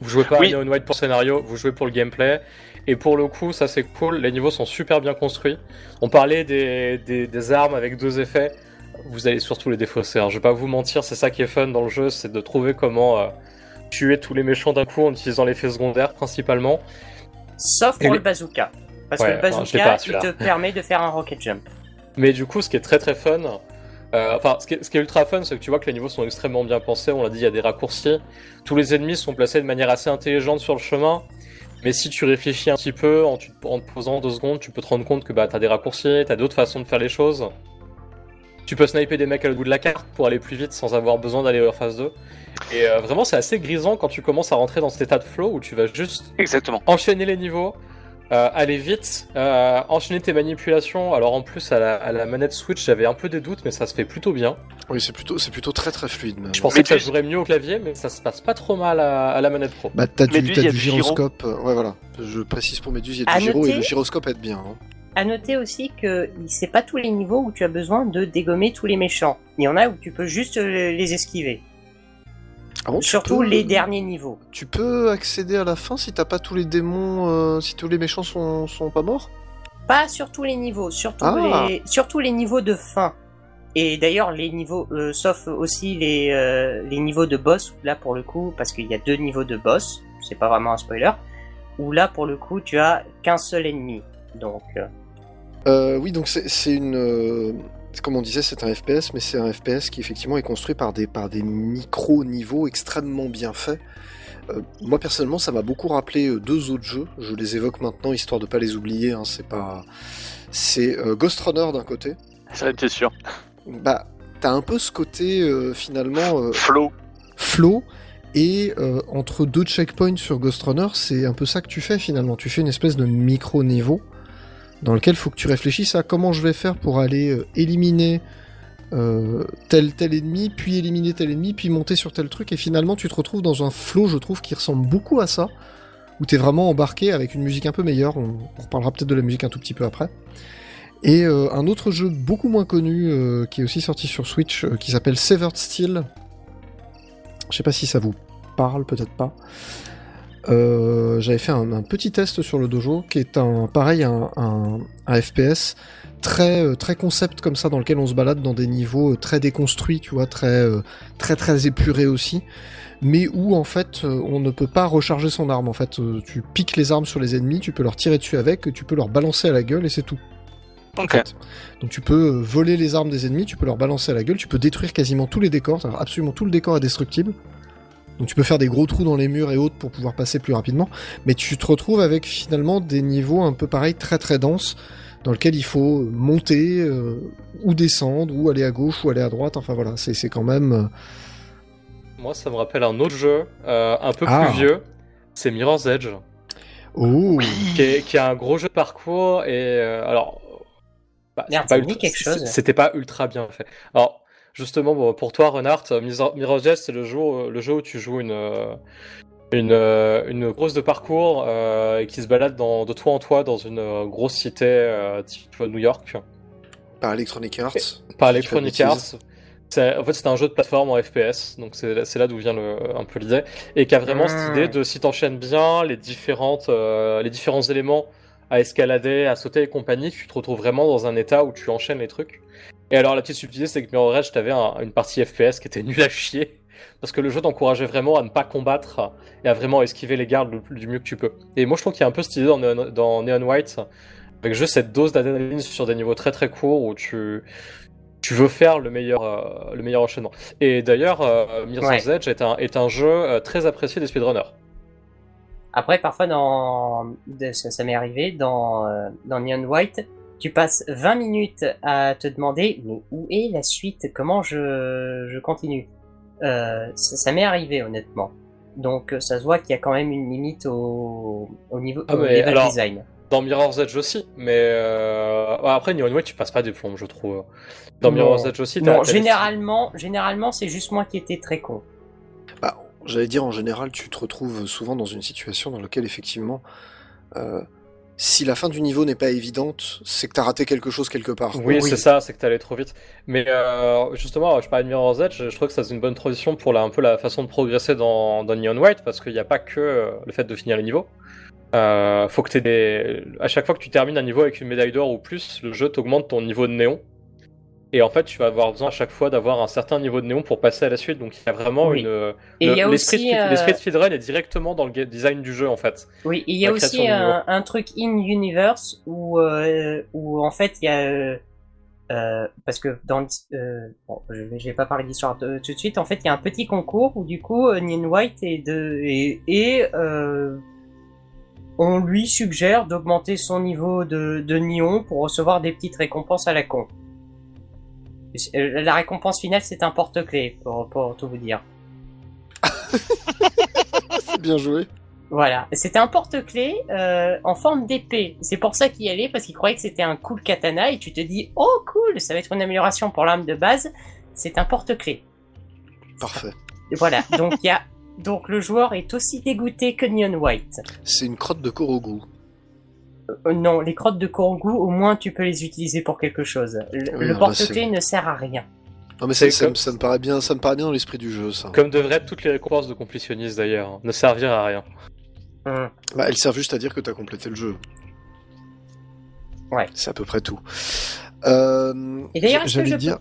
vous jouez pas Oui. à Neon White pour scénario, vous jouez pour le gameplay. Et pour le coup, ça c'est cool, les niveaux sont super bien construits. On parlait des, des, des armes avec deux effets, vous allez surtout les défausser. hein. Je vais pas vous mentir, c'est ça qui est fun dans le jeu, c'est de trouver comment euh, tuer tous les méchants d'un coup en utilisant l'effet secondaire principalement. Sauf pour les- le bazooka. Parce Ouais, que le bazooka, pas, il te permet de faire un rocket jump. Mais du coup, ce qui est très très fun, euh, enfin, ce qui, est, ce qui est ultra fun, c'est que tu vois que les niveaux sont extrêmement bien pensés. On l'a dit, il y a des raccourcis. Tous les ennemis sont placés de manière assez intelligente sur le chemin. Mais si tu réfléchis un petit peu, en, tu- en te posant deux secondes, tu peux te rendre compte que bah, t'as des raccourcis, t'as d'autres façons de faire les choses. Tu peux sniper des mecs à l'autre bout de la carte pour aller plus vite sans avoir besoin d'aller en phase 2. Et euh, vraiment, c'est assez grisant quand tu commences à rentrer dans cet état de flow où tu vas juste Exactement. enchaîner les niveaux, euh, aller vite, euh, enchaîner tes manipulations. Alors en plus à la, à la manette Switch j'avais un peu des doutes mais ça se fait plutôt bien. Oui, c'est plutôt, c'est plutôt très très fluide. Même. Je pensais Mais que ça jouerait mieux au clavier mais ça se passe pas trop mal à, à la manette Pro. Bah, t'as du, lui, t'as il y a du du gyro. gyroscope. euh, ouais, voilà. Je précise pour Méduse, il y a À du gyro et noter- le gyroscope aide bien. hein. À noter aussi que c'est pas tous les niveaux où tu as besoin de dégommer tous les méchants. Il y en a où tu peux juste euh, les esquiver. Ah bon, Surtout peux- les derniers niveaux. Tu peux accéder à la fin si t'as pas tous les démons, euh, si tous les méchants sont, sont pas morts? Pas sur tous les niveaux, surtout, Ah. les, surtout les niveaux de fin. Et d'ailleurs, les niveaux, euh, sauf aussi les, euh, les niveaux de boss, là pour le coup, parce qu'il y a deux niveaux de boss, c'est pas vraiment un spoiler, où là pour le coup tu as qu'un seul ennemi. Donc, euh, oui, donc c'est c'est une, comme on disait, c'est un FPS, mais c'est un FPS qui effectivement est construit par des, par des micro-niveaux extrêmement bien faits. Euh, moi personnellement, ça m'a beaucoup rappelé euh, deux autres jeux. Je les évoque maintenant histoire de pas les oublier. Hein, c'est pas, c'est euh, Ghost Runner d'un côté. Ça, t'es sûr? Bah, t'as un peu ce côté euh, finalement Flow. flow. Et entre deux checkpoints sur Ghost Runner, c'est un peu ça que tu fais finalement. Tu fais une espèce de micro-niveau dans lequel il faut que tu réfléchisses à comment je vais faire pour aller euh, éliminer euh, tel tel ennemi, puis éliminer tel ennemi, puis monter sur tel truc. Et finalement, tu te retrouves dans un flow, je trouve, qui ressemble beaucoup à ça, où t'es vraiment embarqué avec une musique un peu meilleure. On, reparlera peut-être de la musique un tout petit peu après. Et euh, un autre jeu beaucoup moins connu qui est aussi sorti sur Switch, qui s'appelle Severed Steel. Je sais pas si ça vous parle, peut-être pas. Euh, J'avais fait un, un petit test sur le dojo, qui est un pareil un, un, un FPS très euh, très concept comme ça, dans lequel on se balade dans des niveaux euh, très déconstruits, tu vois, très très très épurés aussi, mais où en fait on ne peut pas recharger son arme. En fait, tu piques les armes sur les ennemis, tu peux leur tirer dessus avec, tu peux leur balancer à la gueule et c'est tout. Fait. Donc tu peux voler les armes des ennemis, tu peux leur balancer à la gueule, tu peux détruire quasiment tous les décors, absolument tout le décor est destructible. Donc tu peux faire des gros trous dans les murs et autres pour pouvoir passer plus rapidement, mais tu te retrouves avec finalement des niveaux un peu pareils, très très denses, dans lesquels il faut monter euh, ou descendre, ou aller à gauche ou aller à droite, enfin voilà, c'est c'est quand même... euh, Moi, ça me rappelle un autre jeu, euh, un peu Ah. plus vieux. C'est Mirror's Edge, Oh qui est, qui est un gros jeu de parcours. Et euh, alors, bah, Merde, c'est ça pas me dit ultra- quelque chose. c- C'était pas ultra bien fait. Alors, justement, bon, pour toi, Renard, Mirror- Mirror's Edge, c'est le jeu, où- le jeu où tu joues une, euh, une, euh, une grosse de parcours euh, et qui se balade dans, de toit en toit dans une euh, grosse cité euh, type New York. Par Electronic Arts. Par Si Electronic Arts. C'est- En fait, c'est un jeu de plateforme en FPS, donc c'est c'est là d'où vient le, un peu l'idée, et qui a vraiment cette idée de si t'enchaînes bien les différentes, euh, les différents éléments à escalader, à sauter et compagnie, tu te retrouves vraiment dans un état où tu enchaînes les trucs. Et alors la petite subtilité, c'est que Mirror Edge, t'avais un- une partie FPS qui était nulle à chier, parce que le jeu t'encourageait vraiment à ne pas combattre et à vraiment esquiver les gardes le du mieux que tu peux. Et moi, je trouve qu'il y a un peu cette idée dans Neon, dans Neon White, avec juste cette dose d'adrénaline sur des niveaux très très courts où tu tu veux faire le meilleur, euh, le meilleur enchaînement. Et d'ailleurs, euh, Mirror's Edge est un, est un jeu euh, très apprécié des speedrunners. Après, parfois, dans... ça, ça m'est arrivé, dans, euh, dans Neon White, tu passes 20 minutes à te demander, mais où est la suite? Comment je, je continue? Euh, Ça, ça m'est arrivé, honnêtement. Donc, euh, ça se voit qu'il y a quand même une limite au, au niveau Ah, au mais level alors- design. Dans Mirror's Edge aussi, mais euh... ouais, après Neon tu passes pas des plombs, je trouve. Dans Non. Mirror's Edge aussi, t'as- Non, généralement, généralement, c'est juste moi qui étais très con. Bah, j'allais dire en général, tu te retrouves souvent dans une situation dans laquelle effectivement, euh, si la fin du niveau n'est pas évidente, c'est que t'as raté quelque chose quelque part. Oui, c'est ça, c'est que t'es allé trop vite. Mais euh, justement, je parlais de Mirror's Edge, je trouve que ça c'est une bonne transition pour la, un peu la façon de progresser dans, dans Neon White, parce qu'il n'y a pas que euh, le fait de finir les niveaux. Euh, faut que t'aies des... À chaque fois que tu termines un niveau avec une médaille d'or ou plus, le jeu t'augmente ton niveau de néon. Et en fait, tu vas avoir besoin à chaque fois d'avoir un certain niveau de néon pour passer à la suite. Donc il y a vraiment Oui. une... Et il y a l'esprit aussi, de- euh, l'esprit de speedrun est directement dans le design du jeu, en fait. Oui, il y a aussi un, un truc in-universe où, euh, où en fait il y a... euh, euh, parce que dans euh, bon, je vais, je vais pas parler d'histoire tout de suite. En fait, il y a un petit concours où du coup, euh, Nien White et de et, et euh, on lui suggère d'augmenter son niveau de, de Nion pour recevoir des petites récompenses à la con. Euh, La récompense finale, c'est un porte-clés pour, pour tout vous dire. C'est bien joué. Voilà, c'était un porte-clés euh, en forme d'épée. C'est pour ça qu'il y allait, parce qu'il croyait que c'était un cool katana, et tu te dis, oh cool, ça va être une amélioration pour l'arme de base. C'est un porte-clés. Parfait. Voilà, donc il y a, donc le joueur est aussi dégoûté que Neon White. C'est une crotte de Korogu. Euh, non, les crottes de Korogu, au moins tu peux les utiliser pour quelque chose. Le, Oui, porte-clés ne sert à rien. Non mais ça, ça, comme- me- ça me paraît bien, ça me paraît bien dans l'esprit du jeu, ça. Comme devraient être toutes les récompenses de complétionnistes d'ailleurs, hein. ne servir à rien. Hum. Bah, elles servent juste à dire que t'as complété le jeu. Ouais. C'est à peu près tout. Euh, Et d'ailleurs, est-ce que dire,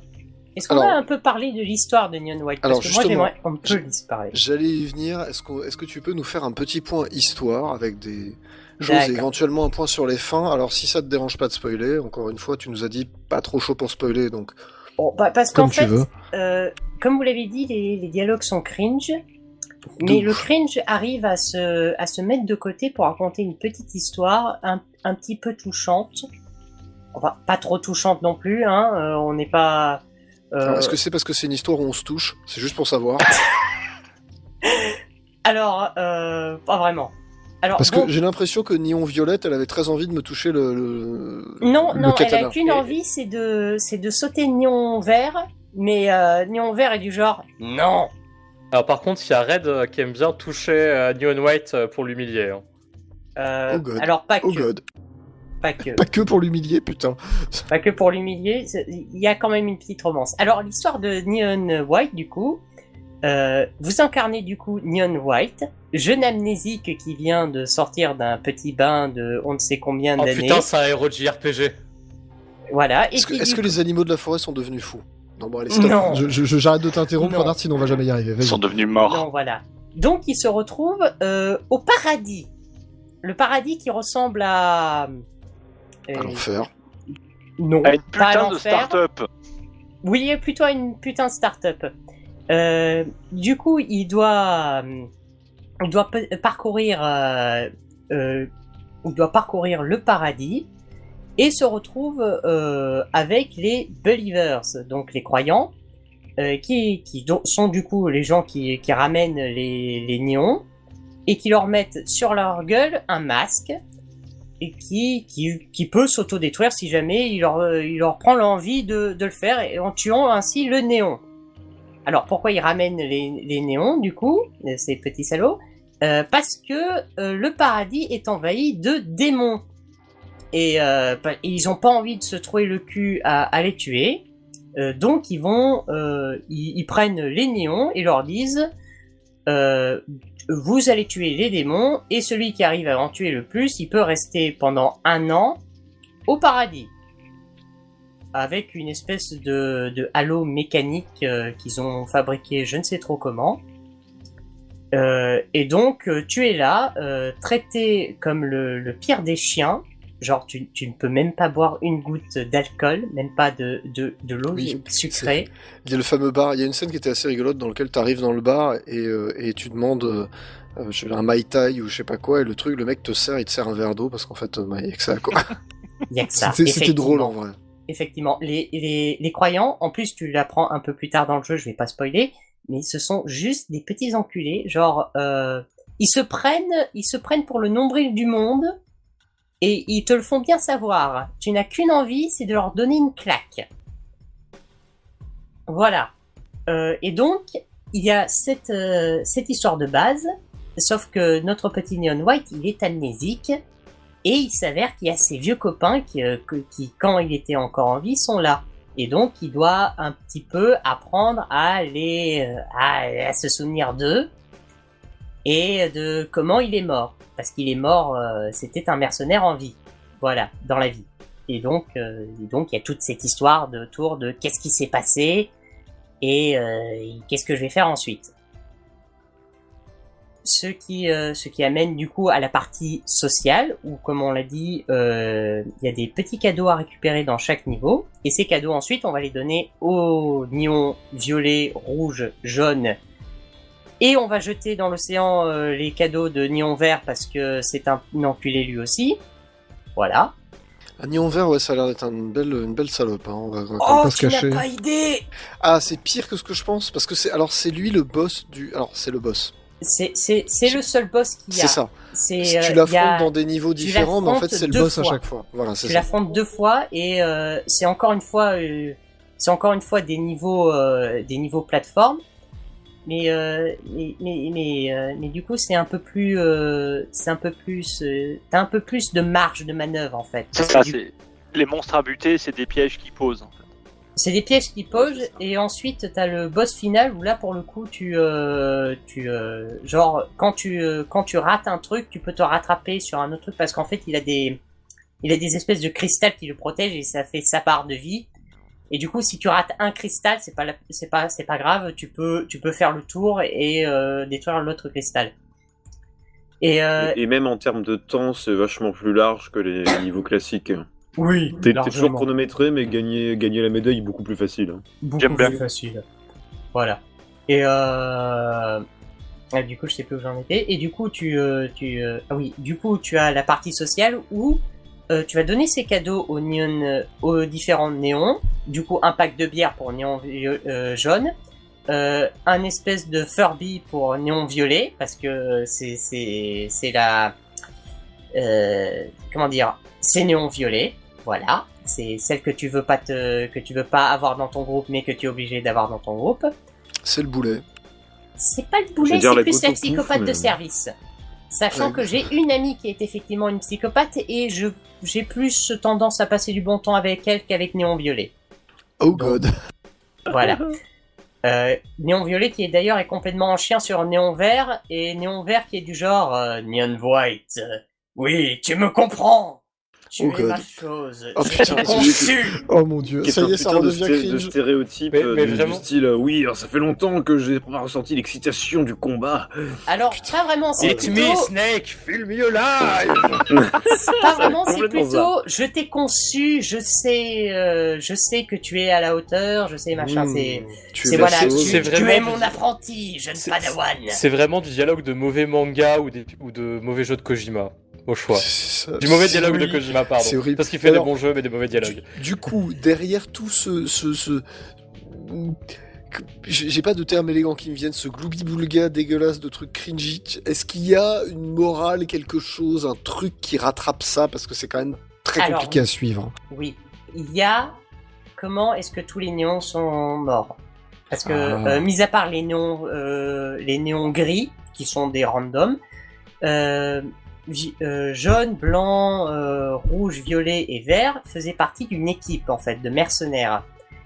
Est-ce qu'on Alors- va un peu parler de l'histoire de Neon White Parce Alors, que moi j'aimerais qu'on peut parler. j'allais y venir. Est-ce que tu peux nous faire un petit point histoire avec des chose, éventuellement un point sur les fins. Alors si ça te dérange pas de spoiler, encore une fois, tu nous as dit pas trop chaud pour spoiler, donc Bon, bah, parce Comme qu'en tu fait, veux. euh, comme vous l'avez dit, les, les dialogues sont cringe, mais le cringe arrive à se, à se mettre de côté pour raconter une petite histoire un, un petit peu touchante. Enfin, pas trop touchante non plus, hein, euh, on n'est pas... euh, est-ce que c'est parce que c'est une histoire où on se touche? C'est juste pour savoir. Alors, pas vraiment. Alors, Parce bon, que j'ai l'impression que Néon Violette, elle avait très envie de me toucher le. le- Non, le non, elle katana. a qu'une envie, c'est de, c'est de sauter Néon Vert, mais euh, Néon Vert est du genre non. Alors par contre, il y a Red euh, qui aime bien toucher euh, Neon White euh, pour l'humilier. hein. Euh, Oh God. alors pas que, Oh god. pas que, Pas que pour l'humilier, putain. pas que pour l'humilier. c'est- Il y a quand même une petite romance. Alors l'histoire de Neon White, du coup, euh, vous incarnez du coup Neon White, jeune amnésique qui vient de sortir d'un petit bain de on ne sait combien Oh d'années. putain, c'est un héros de JRPG. Voilà. Est-ce que, les animaux de la forêt sont devenus fous Non, bon, allez, stop. Non. Je- J'arrête de t'interrompre. Renard, sinon on va jamais y arriver. Ils sont devenus morts. Non, voilà. Donc, il se retrouve euh, au paradis. Le paradis qui ressemble à. euh, À l'enfer. non, À une pas à putain de start-up. Oui, plutôt à une putain de start-up. Euh, du coup, il doit, euh, il doit parcourir, euh, euh, il doit parcourir le paradis et se retrouve avec les believers, donc les croyants, qui, qui sont du coup les gens qui, qui ramènent les, les néons et qui leur mettent sur leur gueule un masque et qui, qui, qui peut s'autodétruire si jamais il leur, il leur prend l'envie de, de le faire en tuant ainsi le néon. Alors pourquoi ils ramènent les, néons du coup, euh, ces petits salauds Euh, Parce que euh, le paradis est envahi de démons. Et ils ont pas envie de se trouver le cul à, à les tuer. Donc ils vont, ils, ils prennent les néons et leur disent vous allez tuer les démons et celui qui arrive à en tuer le plus, il peut rester pendant un an au paradis. Avec une espèce de, de halo mécanique euh, qu'ils ont fabriqué je ne sais trop comment. Euh, et donc euh, tu es là, euh, traité comme le, le pire des chiens. Genre tu, tu ne peux même pas boire une goutte d'alcool, même pas de, de, de l'eau Oui, sucrée. Il y a le fameux bar. Il y a une scène qui était assez rigolote dans laquelle tu arrives dans le bar et, euh, et tu demandes euh, euh, un mai tai ou je sais pas quoi et le truc, le mec te sert, il te sert un verre d'eau parce qu'en fait, euh, bah, il y a que ça quoi. Il y a que ça. C'était drôle en vrai. Effectivement, les, les, les croyants, en plus tu l'apprends un peu plus tard dans le jeu, je vais pas spoiler, mais ce sont juste des petits enculés, genre euh, ils se prennent, ils se prennent pour le nombril du monde et ils te le font bien savoir. Tu n'as qu'une envie, c'est de leur donner une claque. Voilà. Euh, et donc il y a cette euh, cette histoire de base, sauf que notre petit Neon White, il est amnésique et il s'avère qu'il y a ses vieux copains qui, euh, qui, quand il était encore en vie, sont là. Et donc, il doit un petit peu apprendre à les, euh, à, se souvenir d'eux et de comment il est mort. Parce qu'il est mort, euh, c'était un mercenaire en vie. Voilà, dans la vie. Et donc, donc, il y a toute cette histoire de autour de qu'est-ce qui s'est passé et qu'est-ce que je vais faire ensuite ce qui, euh, ce qui amène du coup à la partie sociale, où comme on l'a dit, euh, il y a des petits cadeaux à récupérer dans chaque niveau, et ces cadeaux ensuite on va les donner aux nions violet, rouge, jaune, et on va jeter dans l'océan euh, les cadeaux de nion vert parce que c'est un enculé lui aussi. Voilà. Un néon vert, ouais, ça a l'air d'être une belle, une belle salope. Hein, on va, on va Oh, pas se cacher. pas idée Ah, c'est pire que ce que je pense parce que c'est alors c'est lui le boss du. Alors c'est le boss. C'est c'est- c'est le seul boss qu'il y a. C'est ça. Si euh, tu y l'affrontes a- dans des niveaux différents, mais en fait c'est le boss à chaque fois. Voilà, tu l'affrontes deux fois et euh, c'est encore une fois euh, c'est encore une fois des niveaux euh, des niveaux plateforme mais euh, mais mais mais, euh, mais du coup c'est un peu plus euh, c'est un peu plus euh, t'as un peu plus de marge de manœuvre en fait C'est ça, Du- les monstres à buter, c'est des pièges qui posent. C'est des pièges qui posent et ensuite t'as le boss final où là pour le coup tu euh, tu euh, genre quand tu euh, quand tu rates un truc tu peux te rattraper sur un autre truc parce qu'en fait il a des il a des espèces de cristal qui le protègent et ça fait sa part de vie et du coup si tu rates un cristal c'est pas c'est pas c'est pas grave tu peux tu peux faire le tour et euh, détruire l'autre cristal Et, euh, Et même en termes de temps, c'est vachement plus large que les niveaux classiques. Oui, T'es toujours chronométré, mais gagner, gagner la médaille est beaucoup plus facile. hein. beaucoup J'aime bien. plus facile. Voilà. Et euh... ah, du coup, je sais plus où j'en étais. Et du coup, tu, euh, tu, euh, ah oui, du coup, tu as la partie sociale où euh, tu vas donner ces cadeaux aux néons, aux différents néons. Du coup, un pack de bière pour néon euh, jaune. Euh, un espèce de Furby pour néon violet parce que c'est c'est c'est la euh, comment dire c'est néon violet voilà c'est celle que tu veux pas te que tu veux pas avoir dans ton groupe mais que tu es obligé d'avoir dans ton groupe C'est le boulet. c'est pas le boulet c'est la plus la psychopathe de service sachant Ouais. que j'ai une amie qui est effectivement une psychopathe et je j'ai plus tendance à passer du bon temps avec elle qu'avec néon violet Oh Donc, god. Voilà. Euh, néon violet qui est d'ailleurs est complètement en chien sur néon vert et néon vert qui est du genre euh, neon white. Oui, tu me comprends. Tu Oh es God. ma chose. Oh, je putain, t'ai celui conçu. Oh mon dieu. Ça un y est, ça putain de, redevient de cringe. stéréotype Mais- euh, mais du, du vraiment. style euh, oui, alors ça fait longtemps que j'ai pas ressenti l'excitation du combat. Alors pas vraiment, c'est It's plutôt, Snake, feel me alive. pas vraiment, c'est plutôt, je t'ai conçu, je sais, euh, je sais que tu es à la hauteur, je sais machin, Mmh. c'est, Tu c'est es voilà, tu, tu vraiment es du- mon apprenti, jeune C'est- padawan. C'est vraiment du dialogue de mauvais manga ou, des, ou de mauvais jeux de Kojima, au choix. Ça. Du mauvais dialogue de. Kojima, pardon. C'est horrible. Parce qu'il fait Alors, des bons jeux mais des mauvais dialogues. Du, du coup, derrière tout ce, ce, ce- j'ai pas de terme élégant qui me viennent, ce gloubi-boulga dégueulasse de trucs cringy. Est-ce qu'il y a une morale, quelque chose, un truc qui rattrape ça? Parce que c'est quand même très Alors, compliqué à suivre. Oui, il y a comment est-ce que tous les néons sont morts? Parce que, Ah. euh, mis à part les néons, euh, les néons gris, qui sont des randoms, euh, euh, jaune, blanc, euh, rouge, violet et vert faisaient partie d'une équipe en fait de mercenaires.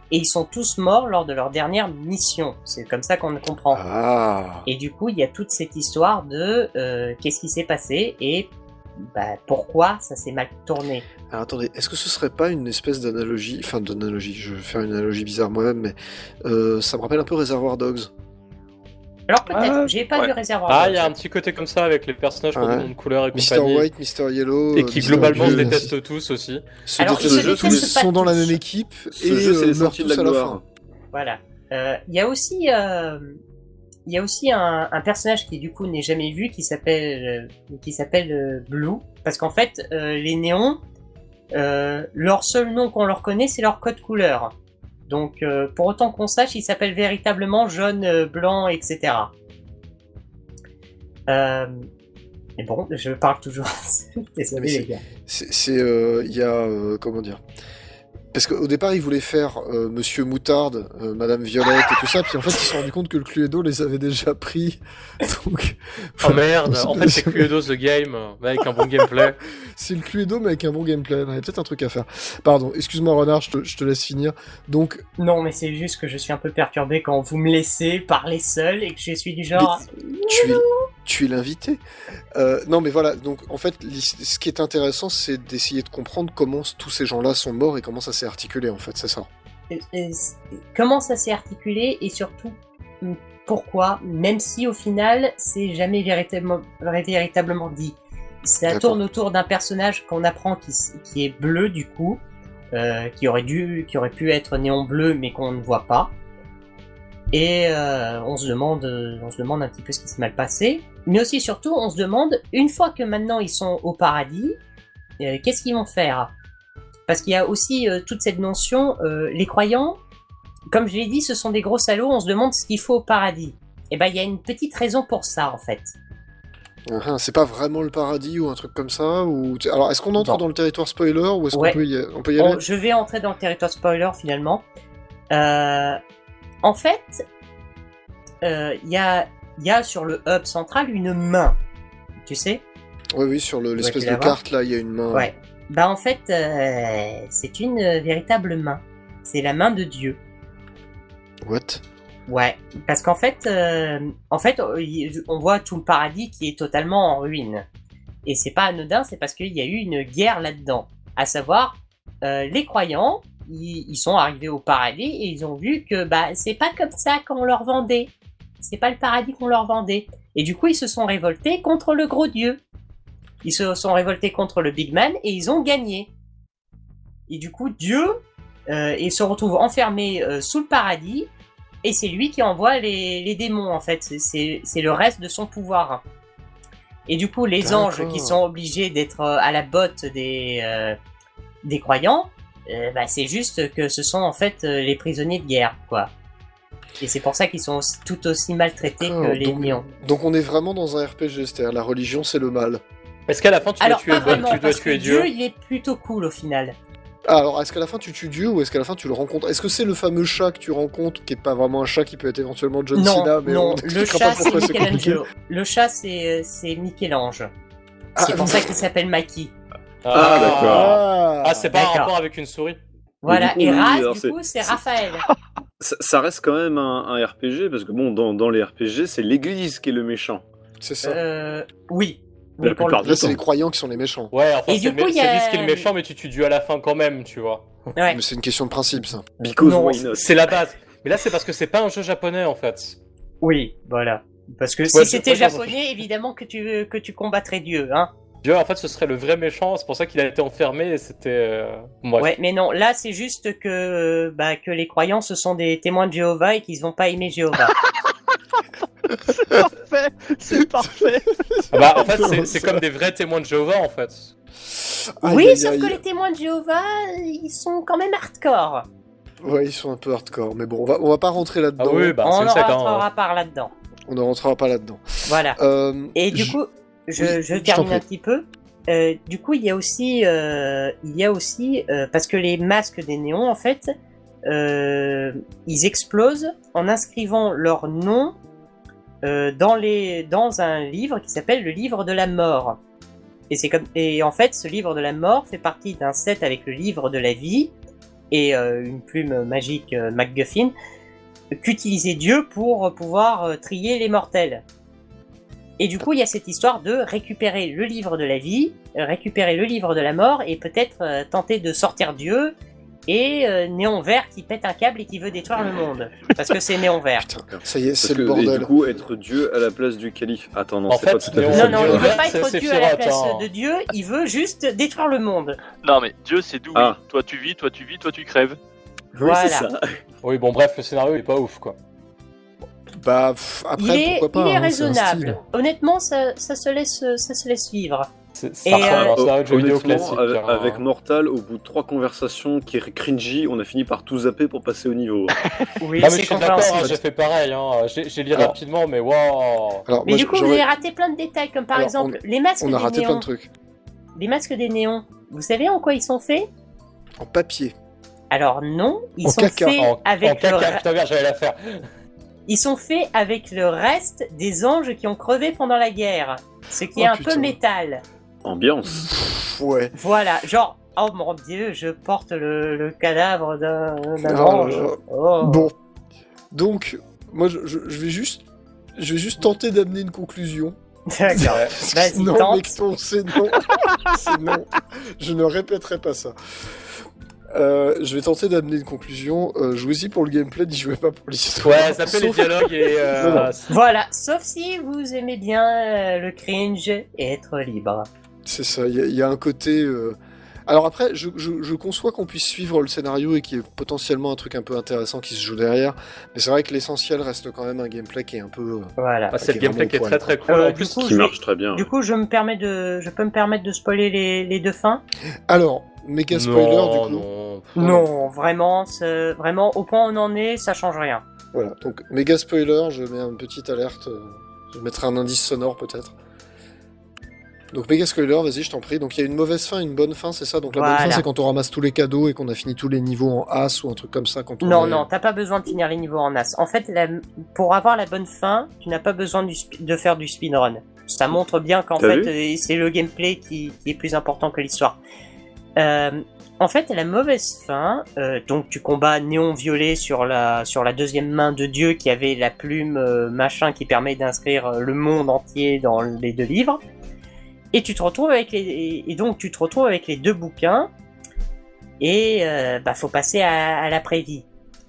Et ils sont tous morts lors de leur dernière mission. C'est comme ça qu'on comprend. Ah. Et du coup, il y a toute cette histoire de euh, qu'est-ce qui s'est passé et bah, pourquoi ça s'est mal tourné. Alors attendez, est-ce que ce serait pas une espèce d'analogie, enfin d'analogie, je vais faire une analogie bizarre moi-même, mais ça me rappelle un peu Réservoir Dogs. Alors peut-être, Ah, j'ai pas ouais. vu réservoir. Ah, il y a un petit côté comme ça avec les personnages qui ont Ouais. des noms de couleurs et Mr. compagnie. White, Mr. Yellow. Et euh, qui globalement se détestent tous aussi. Se Alors, ils se tous, sont dans la même équipe Ce et jeu, c'est euh, les meurent sorties de tous la à la gloire. fin. Voilà. Euh, Il y a aussi, euh, il y a aussi un, un personnage qui du coup n'est jamais vu, qui s'appelle, euh, qui s'appelle euh, Blue, parce qu'en fait, euh, les néons, euh, leur seul nom qu'on leur connaît, c'est leur code couleur. Donc, euh, pour autant qu'on sache, ils s'appellent véritablement jaune, euh, blanc, etc. Euh, mais bon, je parle toujours. Désolé Mais les gars. C'est, euh, il y a, euh, comment dire? Parce qu'au départ, ils voulaient faire euh, Monsieur Moutarde, euh, Madame Violette et tout ça, puis en fait, ils se sont rendus compte que le Cluedo les avait déjà pris. Donc, Oh merde, en fait c'est Cluedo the Game, mais avec un bon gameplay. c'est le Cluedo, mais avec un bon gameplay. Il y a peut-être un truc à faire. Pardon, excuse-moi Renard, je te, je te laisse finir. Donc, Non, mais c'est juste que je suis un peu perturbé quand vous me laissez parler seul et que je suis du genre. tu es, tu es l'invité. Euh, non, mais voilà. Donc, en fait, ce qui est intéressant, c'est d'essayer de comprendre comment tous ces gens-là sont morts et comment ça s'est articulé. En fait, c'est ça. comment ça s'est articulé et surtout pourquoi, même si au final c'est jamais véritablement, véritablement dit. Ça tourne autour d'un personnage qu'on apprend qui est bleu du coup, euh, qui aurait dû, qui aurait pu être néon bleu mais qu'on ne voit pas. Et euh, on se demande, euh, on se demande un petit peu ce qui s'est mal passé. Mais aussi surtout, on se demande une fois que maintenant ils sont au paradis, euh, qu'est-ce qu'ils vont faire? Parce qu'il y a aussi euh, toute cette notion, les croyants, comme je l'ai dit, ce sont des gros salauds. On se demande ce qu'il faut au paradis. Et ben, il y a une petite raison pour ça en fait. Ah, c'est pas vraiment le paradis ou un truc comme ça ou... Alors, est-ce qu'on entre Non. dans le territoire spoiler ou est-ce Ouais. qu'on peut y, on peut y aller? Je vais entrer dans le territoire spoiler finalement. Euh, en fait, euh, il y, a, il y a sur le hub central une main. Tu sais Oui, oui, sur le- l'espèce tu de carte là, il y a une main. Ouais. Bah en fait, euh, c'est une euh, véritable main. C'est la main de Dieu. What? Ouais, parce qu'en fait, euh, en fait, on voit tout le paradis qui est totalement en ruine. Et c'est pas anodin, c'est parce qu'il y a eu une guerre là-dedans. À savoir, euh, les croyants, ils, ils sont arrivés au paradis et ils ont vu que bah c'est pas comme ça qu'on leur vendait. C'est pas le paradis qu'on leur vendait. Et du coup, ils se sont révoltés contre le gros dieu. Ils se sont révoltés contre le Big Man et ils ont gagné. Et du coup, Dieu, euh, il se retrouve enfermé euh, sous le paradis et c'est lui qui envoie les, les démons en fait. C'est- le reste de son pouvoir. Et du coup, les anges qui sont obligés d'être euh, à la botte des, euh, des croyants, euh, bah, c'est juste que ce sont en fait euh, les prisonniers de guerre, quoi. Et c'est pour ça qu'ils sont aussi- tout aussi maltraités que D'accord, les donc, néons. donc on est vraiment dans un RPG, c'est-à-dire la religion c'est le mal. Est-ce qu'à la fin tu dois Alors tuer, pas bonne- vraiment, tu dois parce que tuer Dieu, Dieu il est plutôt cool au final. Ah, alors est-ce qu'à la fin tu tues Dieu ou est-ce qu'à la fin tu le rencontres? Est-ce que c'est le fameux chat que tu rencontres qui est pas vraiment un chat qui peut être éventuellement John non, Cena mais non, on le chat pas c'est pourquoi c'est compliqué. Le chat c'est c'est Michel-Ange. C'est Ah, pour vous- ça qu'il s'appelle Maki. Ah, d'accord. Ah, Ah, c'est pas un rapport avec une souris Voilà, et Raz, du coup, c'est Raphaël. Ça, ça reste quand même un, un RPG, parce que bon, dans, dans les RPG, c'est l'église qui est le méchant. C'est ça. Euh, oui. La le plupart du Là c'est les croyants qui sont les méchants. Ouais, enfin, c'est le- c'est a- lui qui est le méchant, mais tu tues Dieu à la fin quand même, tu vois. Ouais. Mais c'est une question de principe ça. Because Non, why not? C'est la base. Mais là, c'est parce que c'est pas un jeu japonais en fait. Oui, voilà. Parce que Ouais, si c'était japonais, évidemment que tu, que tu combattrais Dieu, hein. Dieu, en fait, ce serait le vrai méchant, c'est pour ça qu'il a été enfermé et c'était. euh, Bref. Ouais, mais non, là c'est juste que, bah, que les croyants ce sont des témoins de Jéhovah et qu'ils n'ont pas aimé Jéhovah. C'est parfait, c'est parfait. Ah Bah, en fait, c'est- comme des vrais témoins de Jéhovah en fait. Aïe, oui, aïe, sauf aïe. que les témoins de Jéhovah, ils sont quand même hardcore. Ouais, ils sont un peu hardcore, mais bon, on va, on va pas rentrer Ah là-dedans. oui, bah, On ne secte. rentrera Hein. pas là-dedans. On ne rentrera pas là-dedans. Voilà. Euh, Et du je- coup, je, Oui, termine un petit peu. Euh, du coup, il y a aussi, euh, il y a aussi, euh, parce que les masques des néons, en fait, ils explosent en inscrivant leur nom dans les, dans un livre qui s'appelle le livre de la mort. Et c'est comme, et en fait, ce livre de la mort fait partie d'un set avec le livre de la vie et une plume magique MacGuffin qu'utilisait Dieu pour pouvoir trier les mortels. Et du coup, il y a cette histoire de récupérer le livre de la vie, euh, récupérer le livre de la mort et peut-être euh, tenter de sortir Dieu et euh, Néon Vert qui pète un câble et qui veut détruire le monde. Parce que c'est Néon Vert. Putain, ça y est, c'est le et bordel. du coup, être Dieu à la place du calife. Attends, non, c'est pas tout à fait Non, ça. non, il veut pas être Dieu à la place hein. de Dieu, il veut juste détruire le monde. Non mais Dieu c'est doux. Ah. Toi tu vis, toi tu vis, toi tu crèves. Oui, Voilà. c'est ça. Oui, bon, bref, le scénario est pas ouf quoi. Bah, pff, après, il est, pourquoi pas il est hein, raisonnable. Honnêtement, ça, ça, se laisse, ça se laisse vivre. C'est Et, euh, Honnêtement, classique. avec, hein. avec Mortal, au bout de trois conversations qui est cringy, on a fini par tout zapper pour passer au niveau. Oui, Ah, mais je suis d'accord, hein, compréhensible. j'ai fait pareil. Hein. J'ai lu Alors- rapidement, mais waouh. Mais moi, du coup, vous avez raté plein de détails, comme par Alors, exemple les masques on a des raté plein néons. de trucs. Les masques des néons. Vous savez en quoi ils sont faits? En papier. Alors non, ils En sont caca. faits En, en avec le caca, re- putain, j'allais la faire. Ils sont faits avec le reste des anges qui ont crevé pendant la guerre, ce qui Oh, est un putain. peu métal. Ambiance. Pff, ouais. Voilà, genre oh mon dieu, je porte le, le cadavre d'un Oh ange. là. Oh. Bon. Donc, moi, je, je- je vais juste... Je vais juste tenter d'amener une conclusion. D'accord. Vas-y, non, tente. c'est non. c'est non. Je ne répéterai pas ça. Euh, je vais tenter d'amener une conclusion. Euh, jouez-y pour le gameplay, n'y jouez pas pour l'histoire. Ouais, ça fait les dialogues et. euh, Non, non. Voilà, sauf si vous aimez bien euh, le cringe et être libre. C'est ça, il y, a- il y a un côté... euh, Alors après, je, je- je conçois qu'on puisse suivre le scénario et qu'il y ait potentiellement un truc un peu intéressant qui se joue derrière, mais c'est vrai que l'essentiel reste quand même un gameplay qui est un peu... euh, Voilà. Ah, c'est le gameplay qui est très très cool. Euh, en plus, coup, Qui marche très bien. Du coup, je me permets de, je peux me permettre de spoiler les, les deux fins? Alors, méga spoiler non, du coup. non. Non, vraiment, vraiment, au point où on en est, ça change rien. Voilà, donc méga spoiler, je mets une petite alerte, euh, je mettrai un indice sonore peut-être. Donc méga spoiler, vas-y, je t'en prie. Donc il y a une mauvaise fin, une bonne fin, c'est ça? Donc la bonne fin, c'est quand on ramasse tous les cadeaux et qu'on a fini tous les niveaux en As ou un truc comme ça. Quand on Non, est- non, t'as pas besoin de finir les niveaux en as. En fait, la- pour avoir la bonne fin, tu n'as pas besoin du sp- de faire du speedrun. Ça montre bien qu'en fait, euh, c'est le gameplay qui, qui est plus important que l'histoire. Euh, en fait, la mauvaise fin, euh, donc tu combats Néon Violet sur la, sur la deuxième main de Dieu qui avait la plume euh, machin qui permet d'inscrire le monde entier dans les deux livres. Et tu te retrouves avec les, et- donc tu te retrouves avec les deux bouquins. Et bah faut passer à, à l'après-vie.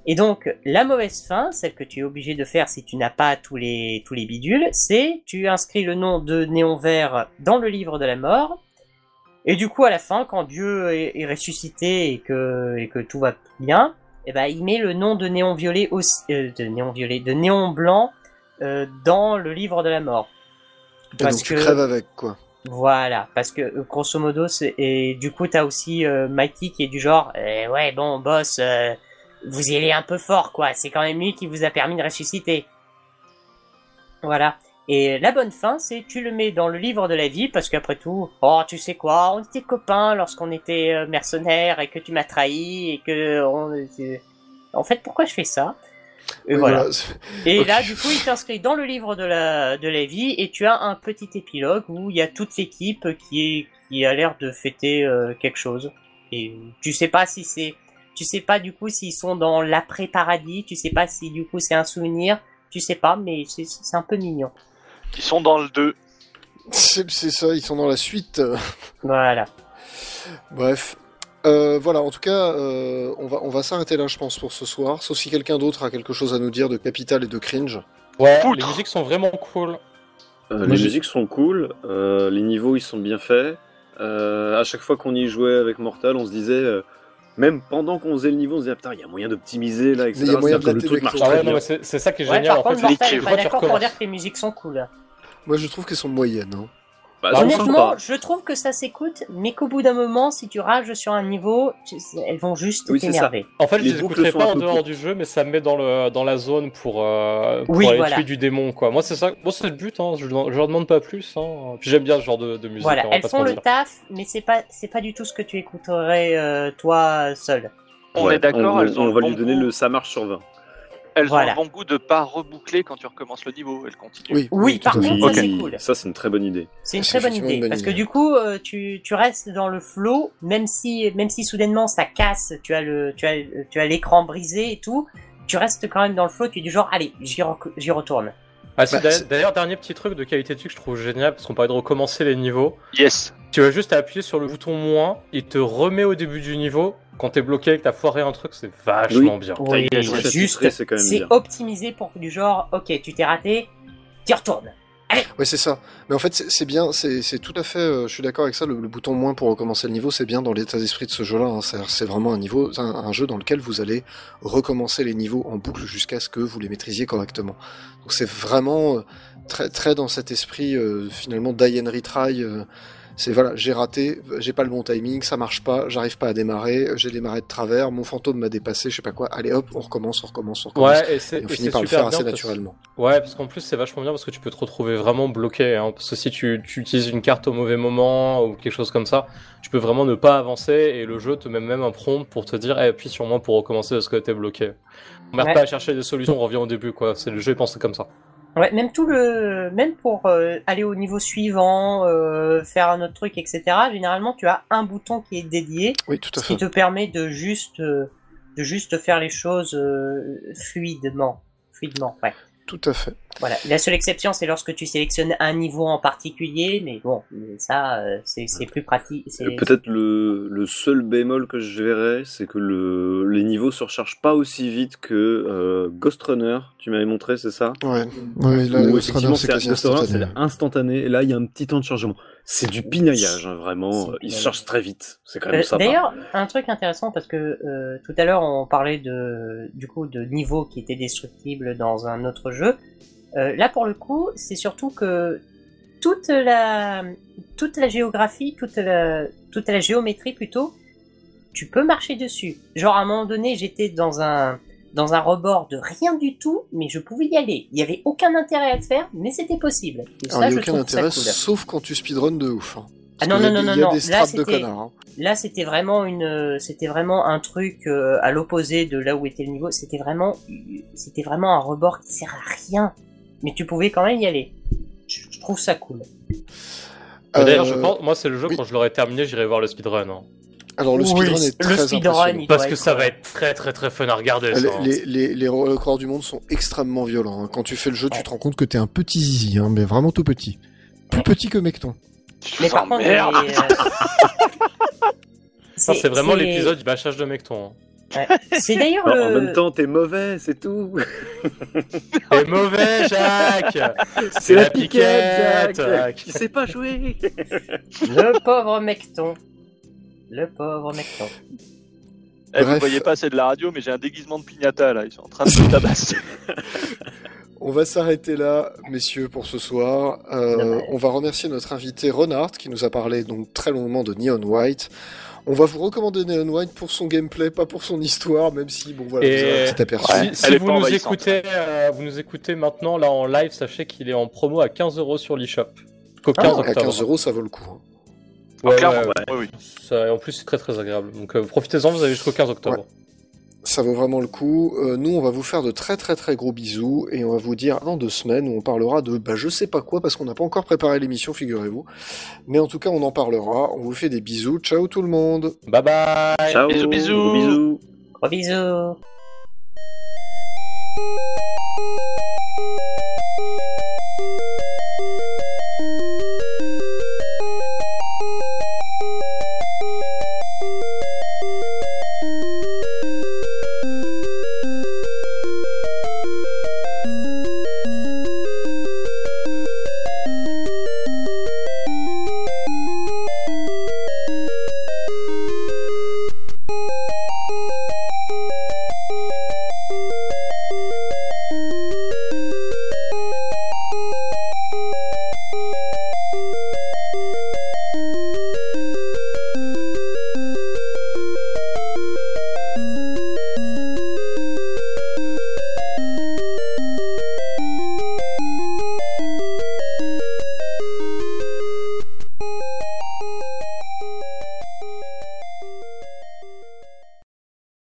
Et donc, la mauvaise fin, celle que tu es obligé de faire si tu n'as pas tous les, tous les bidules, c'est tu inscris le nom de Néon Vert dans le livre de la mort. Et du coup, à la fin, quand Dieu est, est ressuscité et que, et que tout va bien, eh ben, il met le nom de Néon Violet aussi, euh, de Néon Violet, de Néon Blanc euh, dans le livre de la mort. Et donc tu crèves avec, quoi. Voilà, parce que euh, grosso modo, et du coup, t'as aussi euh, Mikey qui est du genre, euh, ouais, bon, boss, euh, vous y allez un peu fort, quoi. C'est quand même lui qui vous a permis de ressusciter. Voilà. Et la bonne fin, c'est tu le mets dans le livre de la vie, parce qu'après tout, oh, tu sais quoi, on était copains lorsqu'on était euh, mercenaires et que tu m'as trahi et que on, euh, en fait, pourquoi je fais ça? Et Oui, voilà. Et là, du coup, il t'inscrit dans le livre de la, de la vie et tu as un petit épilogue où il y a toute l'équipe qui, est, qui a l'air de fêter euh, quelque chose. Et tu sais pas si c'est, tu sais pas du coup s'ils sont dans l'après-paradis, tu sais pas si du coup c'est un souvenir, tu sais pas, mais c'est, c'est un peu mignon. Qui sont dans le 2. C'est ça, ils sont dans la suite. Voilà. Bref. Euh, voilà, en tout cas, euh, on va, on va s'arrêter là, je pense, pour ce soir. Sauf si quelqu'un d'autre a quelque chose à nous dire de Capital et de Cringe. Ouais, Poutre. les musiques sont vraiment cool. Euh, Moi, les musiques sont cool, euh, les niveaux ils sont bien faits. Euh, à chaque fois qu'on y jouait avec Mortal, on se disait, euh, même pendant qu'on faisait le niveau, on se disait putain, il y a moyen d'optimiser là, etc. Mais il y a moyen C'est-à-dire de que le truc marche Ah très bien. c'est ça qui est Ouais, génial par en contre, fait. Est que pas d'accord pour dire que les musiques sont cool. Moi, je trouve qu'elles sont moyennes. hein. Bah, sont Honnêtement, je trouve que ça s'écoute, mais qu'au bout d'un moment, si tu rages sur un niveau, tu- elles vont juste Oui, t'énerver. En fait, je Les écouterai pas en dehors du jeu, mais ça me met dans, le, dans la zone pour, euh, pour Oui, aller voilà. tuer du démon, quoi. Moi, c'est ça. Bon, c'est le but, hein. Je, je leur demande pas plus, hein. Puis j'aime bien ce genre de, de musique. Voilà, hein, elles font le taf, mais c'est pas c'est pas du tout ce que tu écouterais euh, toi seul. On Ouais, est d'accord, on, elles ont on va lui donner goût. le ça marche sur 20. Elles Voilà. ont le bon goût de pas reboucler quand tu recommences le niveau. Elles continuent. Oui, Oui, par contre, ça c'est cool. Ça, c'est une très bonne idée. C'est une très bonne idée bonne parce que du coup euh, tu, tu restes dans le flow même si même si soudainement ça casse, tu as le tu as tu as l'écran brisé et tout, tu restes quand même dans le flow, tu es du genre allez, j'y rec- j'y retourne. Ah, Bah, d'ailleurs- c'est- D'ailleurs, dernier petit truc de qualité de que je trouve génial, parce qu'on parlait de recommencer les niveaux. Yes. Tu vas juste appuyer sur le bouton moins, il te remet au début du niveau. Quand t'es bloqué et que t'as foiré un truc, c'est vachement bien. Oui, juste c'est quand même c'est bien. optimisé pour du genre OK, tu t'es raté, tu retournes. Ouais, c'est ça. Mais en fait, c'est bien, c'est c'est tout à fait. euh, je suis d'accord avec ça. Le, le bouton moins pour recommencer le niveau, c'est bien dans l'état d'esprit de ce jeu-là. hein. C'est c'est vraiment un niveau, un, un jeu dans lequel vous allez recommencer les niveaux en boucle jusqu'à ce que vous les maîtrisiez correctement. Donc c'est vraiment euh, très très dans cet esprit euh, finalement die and retry. C'est voilà, j'ai raté, j'ai pas le bon timing, ça marche pas, j'arrive pas à démarrer, j'ai démarré de travers, mon fantôme m'a dépassé, je sais pas quoi. Allez hop, on recommence, on recommence, on recommence. Ouais, et c'est Et on et finit par le super faire bien assez parce- naturellement. Ouais, parce qu'en plus c'est vachement bien parce que tu peux te retrouver vraiment bloqué. Hein, parce que si tu, tu utilises une carte au mauvais moment ou quelque chose comme ça, tu peux vraiment ne pas avancer et le jeu te met même un prompt pour te dire eh, appuie sur moi pour recommencer parce que t'es bloqué. On Ouais. pas à chercher des solutions, on revient au début quoi. C'est le jeu est pensé comme ça. Ouais, même tout le, même pour euh, aller au niveau suivant, euh, faire un autre truc, etc. Généralement, tu as un bouton qui est dédié, Oui, tout à ce fait. qui te permet de juste, euh, de juste faire les choses euh, fluidement, fluidement. Ouais. Tout à fait. Voilà. La seule exception, c'est lorsque tu sélectionnes un niveau en particulier, mais bon, ça, euh, c'est plus pratique. c'est- Euh, Peut-être le, le seul bémol que je verrais, c'est que le, les niveaux se rechargent pas aussi vite que euh, Ghost Runner. Tu m'avais montré, c'est ça? Ouais. Ouais, là, Où effectivement, Runner, c'est Ghost instantané. c'est instantané. Et là, il y a un petit temps de chargement. C'est du pinaillage, hein, vraiment. C'est Il se pinaillage. charge très vite. C'est quand même Euh, sympa. D'ailleurs, un truc intéressant parce que euh, tout à l'heure on parlait de du coup de niveaux qui étaient destructibles dans un autre jeu. Euh, là pour le coup, c'est surtout que toute la toute la géographie, toute la toute la géométrie plutôt, tu peux marcher dessus. Genre à un moment donné, j'étais dans un dans un rebord de rien du tout, mais je pouvais y aller. Il y avait aucun intérêt à le faire, mais c'était possible. Et Alors, ça, il n'y a aucun intérêt, cool. sauf quand tu speedrun de ouf. hein. Ah non, non, non, non, non. Là, c'était- hein. Là, c'était vraiment une, c'était vraiment un truc euh, à l'opposé de là où était le niveau. C'était vraiment, c'était vraiment un rebord qui sert à rien, mais tu pouvais quand même y aller. Je, je trouve ça cool. D'ailleurs, je Euh, pense, moi c'est le jeu oui. quand je l'aurai terminé, j'irai voir le speedrun. hein. Alors, le Oui, speedrun est le très speedrun, impressionnant. Parce que ça va euh, être très très très fun à regarder. Les, ça, hein. les, les, les records du monde sont extrêmement violents. hein. Quand tu fais le jeu, tu te rends compte que t'es un petit zizi, hein, mais vraiment tout petit. Plus petit que Mecton. Mais par contre, merde. les, euh, Ça, c'est vraiment l'épisode du bâchage de Mecton. hein. C'est d'ailleurs le. En même temps, t'es mauvais, c'est tout. T'es mauvais, Jacques C'est la la piquette, piquette, Jack. Jack. Tu sais pas jouer. Le pauvre mecton. Le pauvre mecton. Eh, vous voyez pas, c'est de la radio, mais j'ai un déguisement de pignata là. Ils sont en train de se tabasser. On va s'arrêter là, messieurs, pour ce soir. Euh, on va remercier notre invité Renard qui nous a parlé donc très longuement de Neon White. On va vous recommander Neon White pour son gameplay, pas pour son histoire, même si bon voilà, Et- vous avez un petit aperçu. Ouais. Si, si Elle est vous nous écoutez, euh, vous nous écoutez maintenant là en live, sachez qu'il est en promo à 15 euros sur l'eShop. Jusqu'au 15 Ah, à octobre. 15 euros, ça vaut le coup. Ouais, Clairement, ouais, ouais, oui. ça- en plus, c'est très très agréable. Donc euh, profitez-en, vous avez jusqu'au 15 octobre. Ça vaut vraiment le coup. Euh, nous, on va vous faire de très très très gros bisous et on va vous dire dans deux semaines où on parlera de bah, je sais pas quoi parce qu'on n'a pas encore préparé l'émission, figurez-vous. Mais en tout cas, on en parlera. On vous fait des bisous. Ciao tout le monde. Bye bye Ciao. Bisous, bisous. Gros bisous. Gros bisous.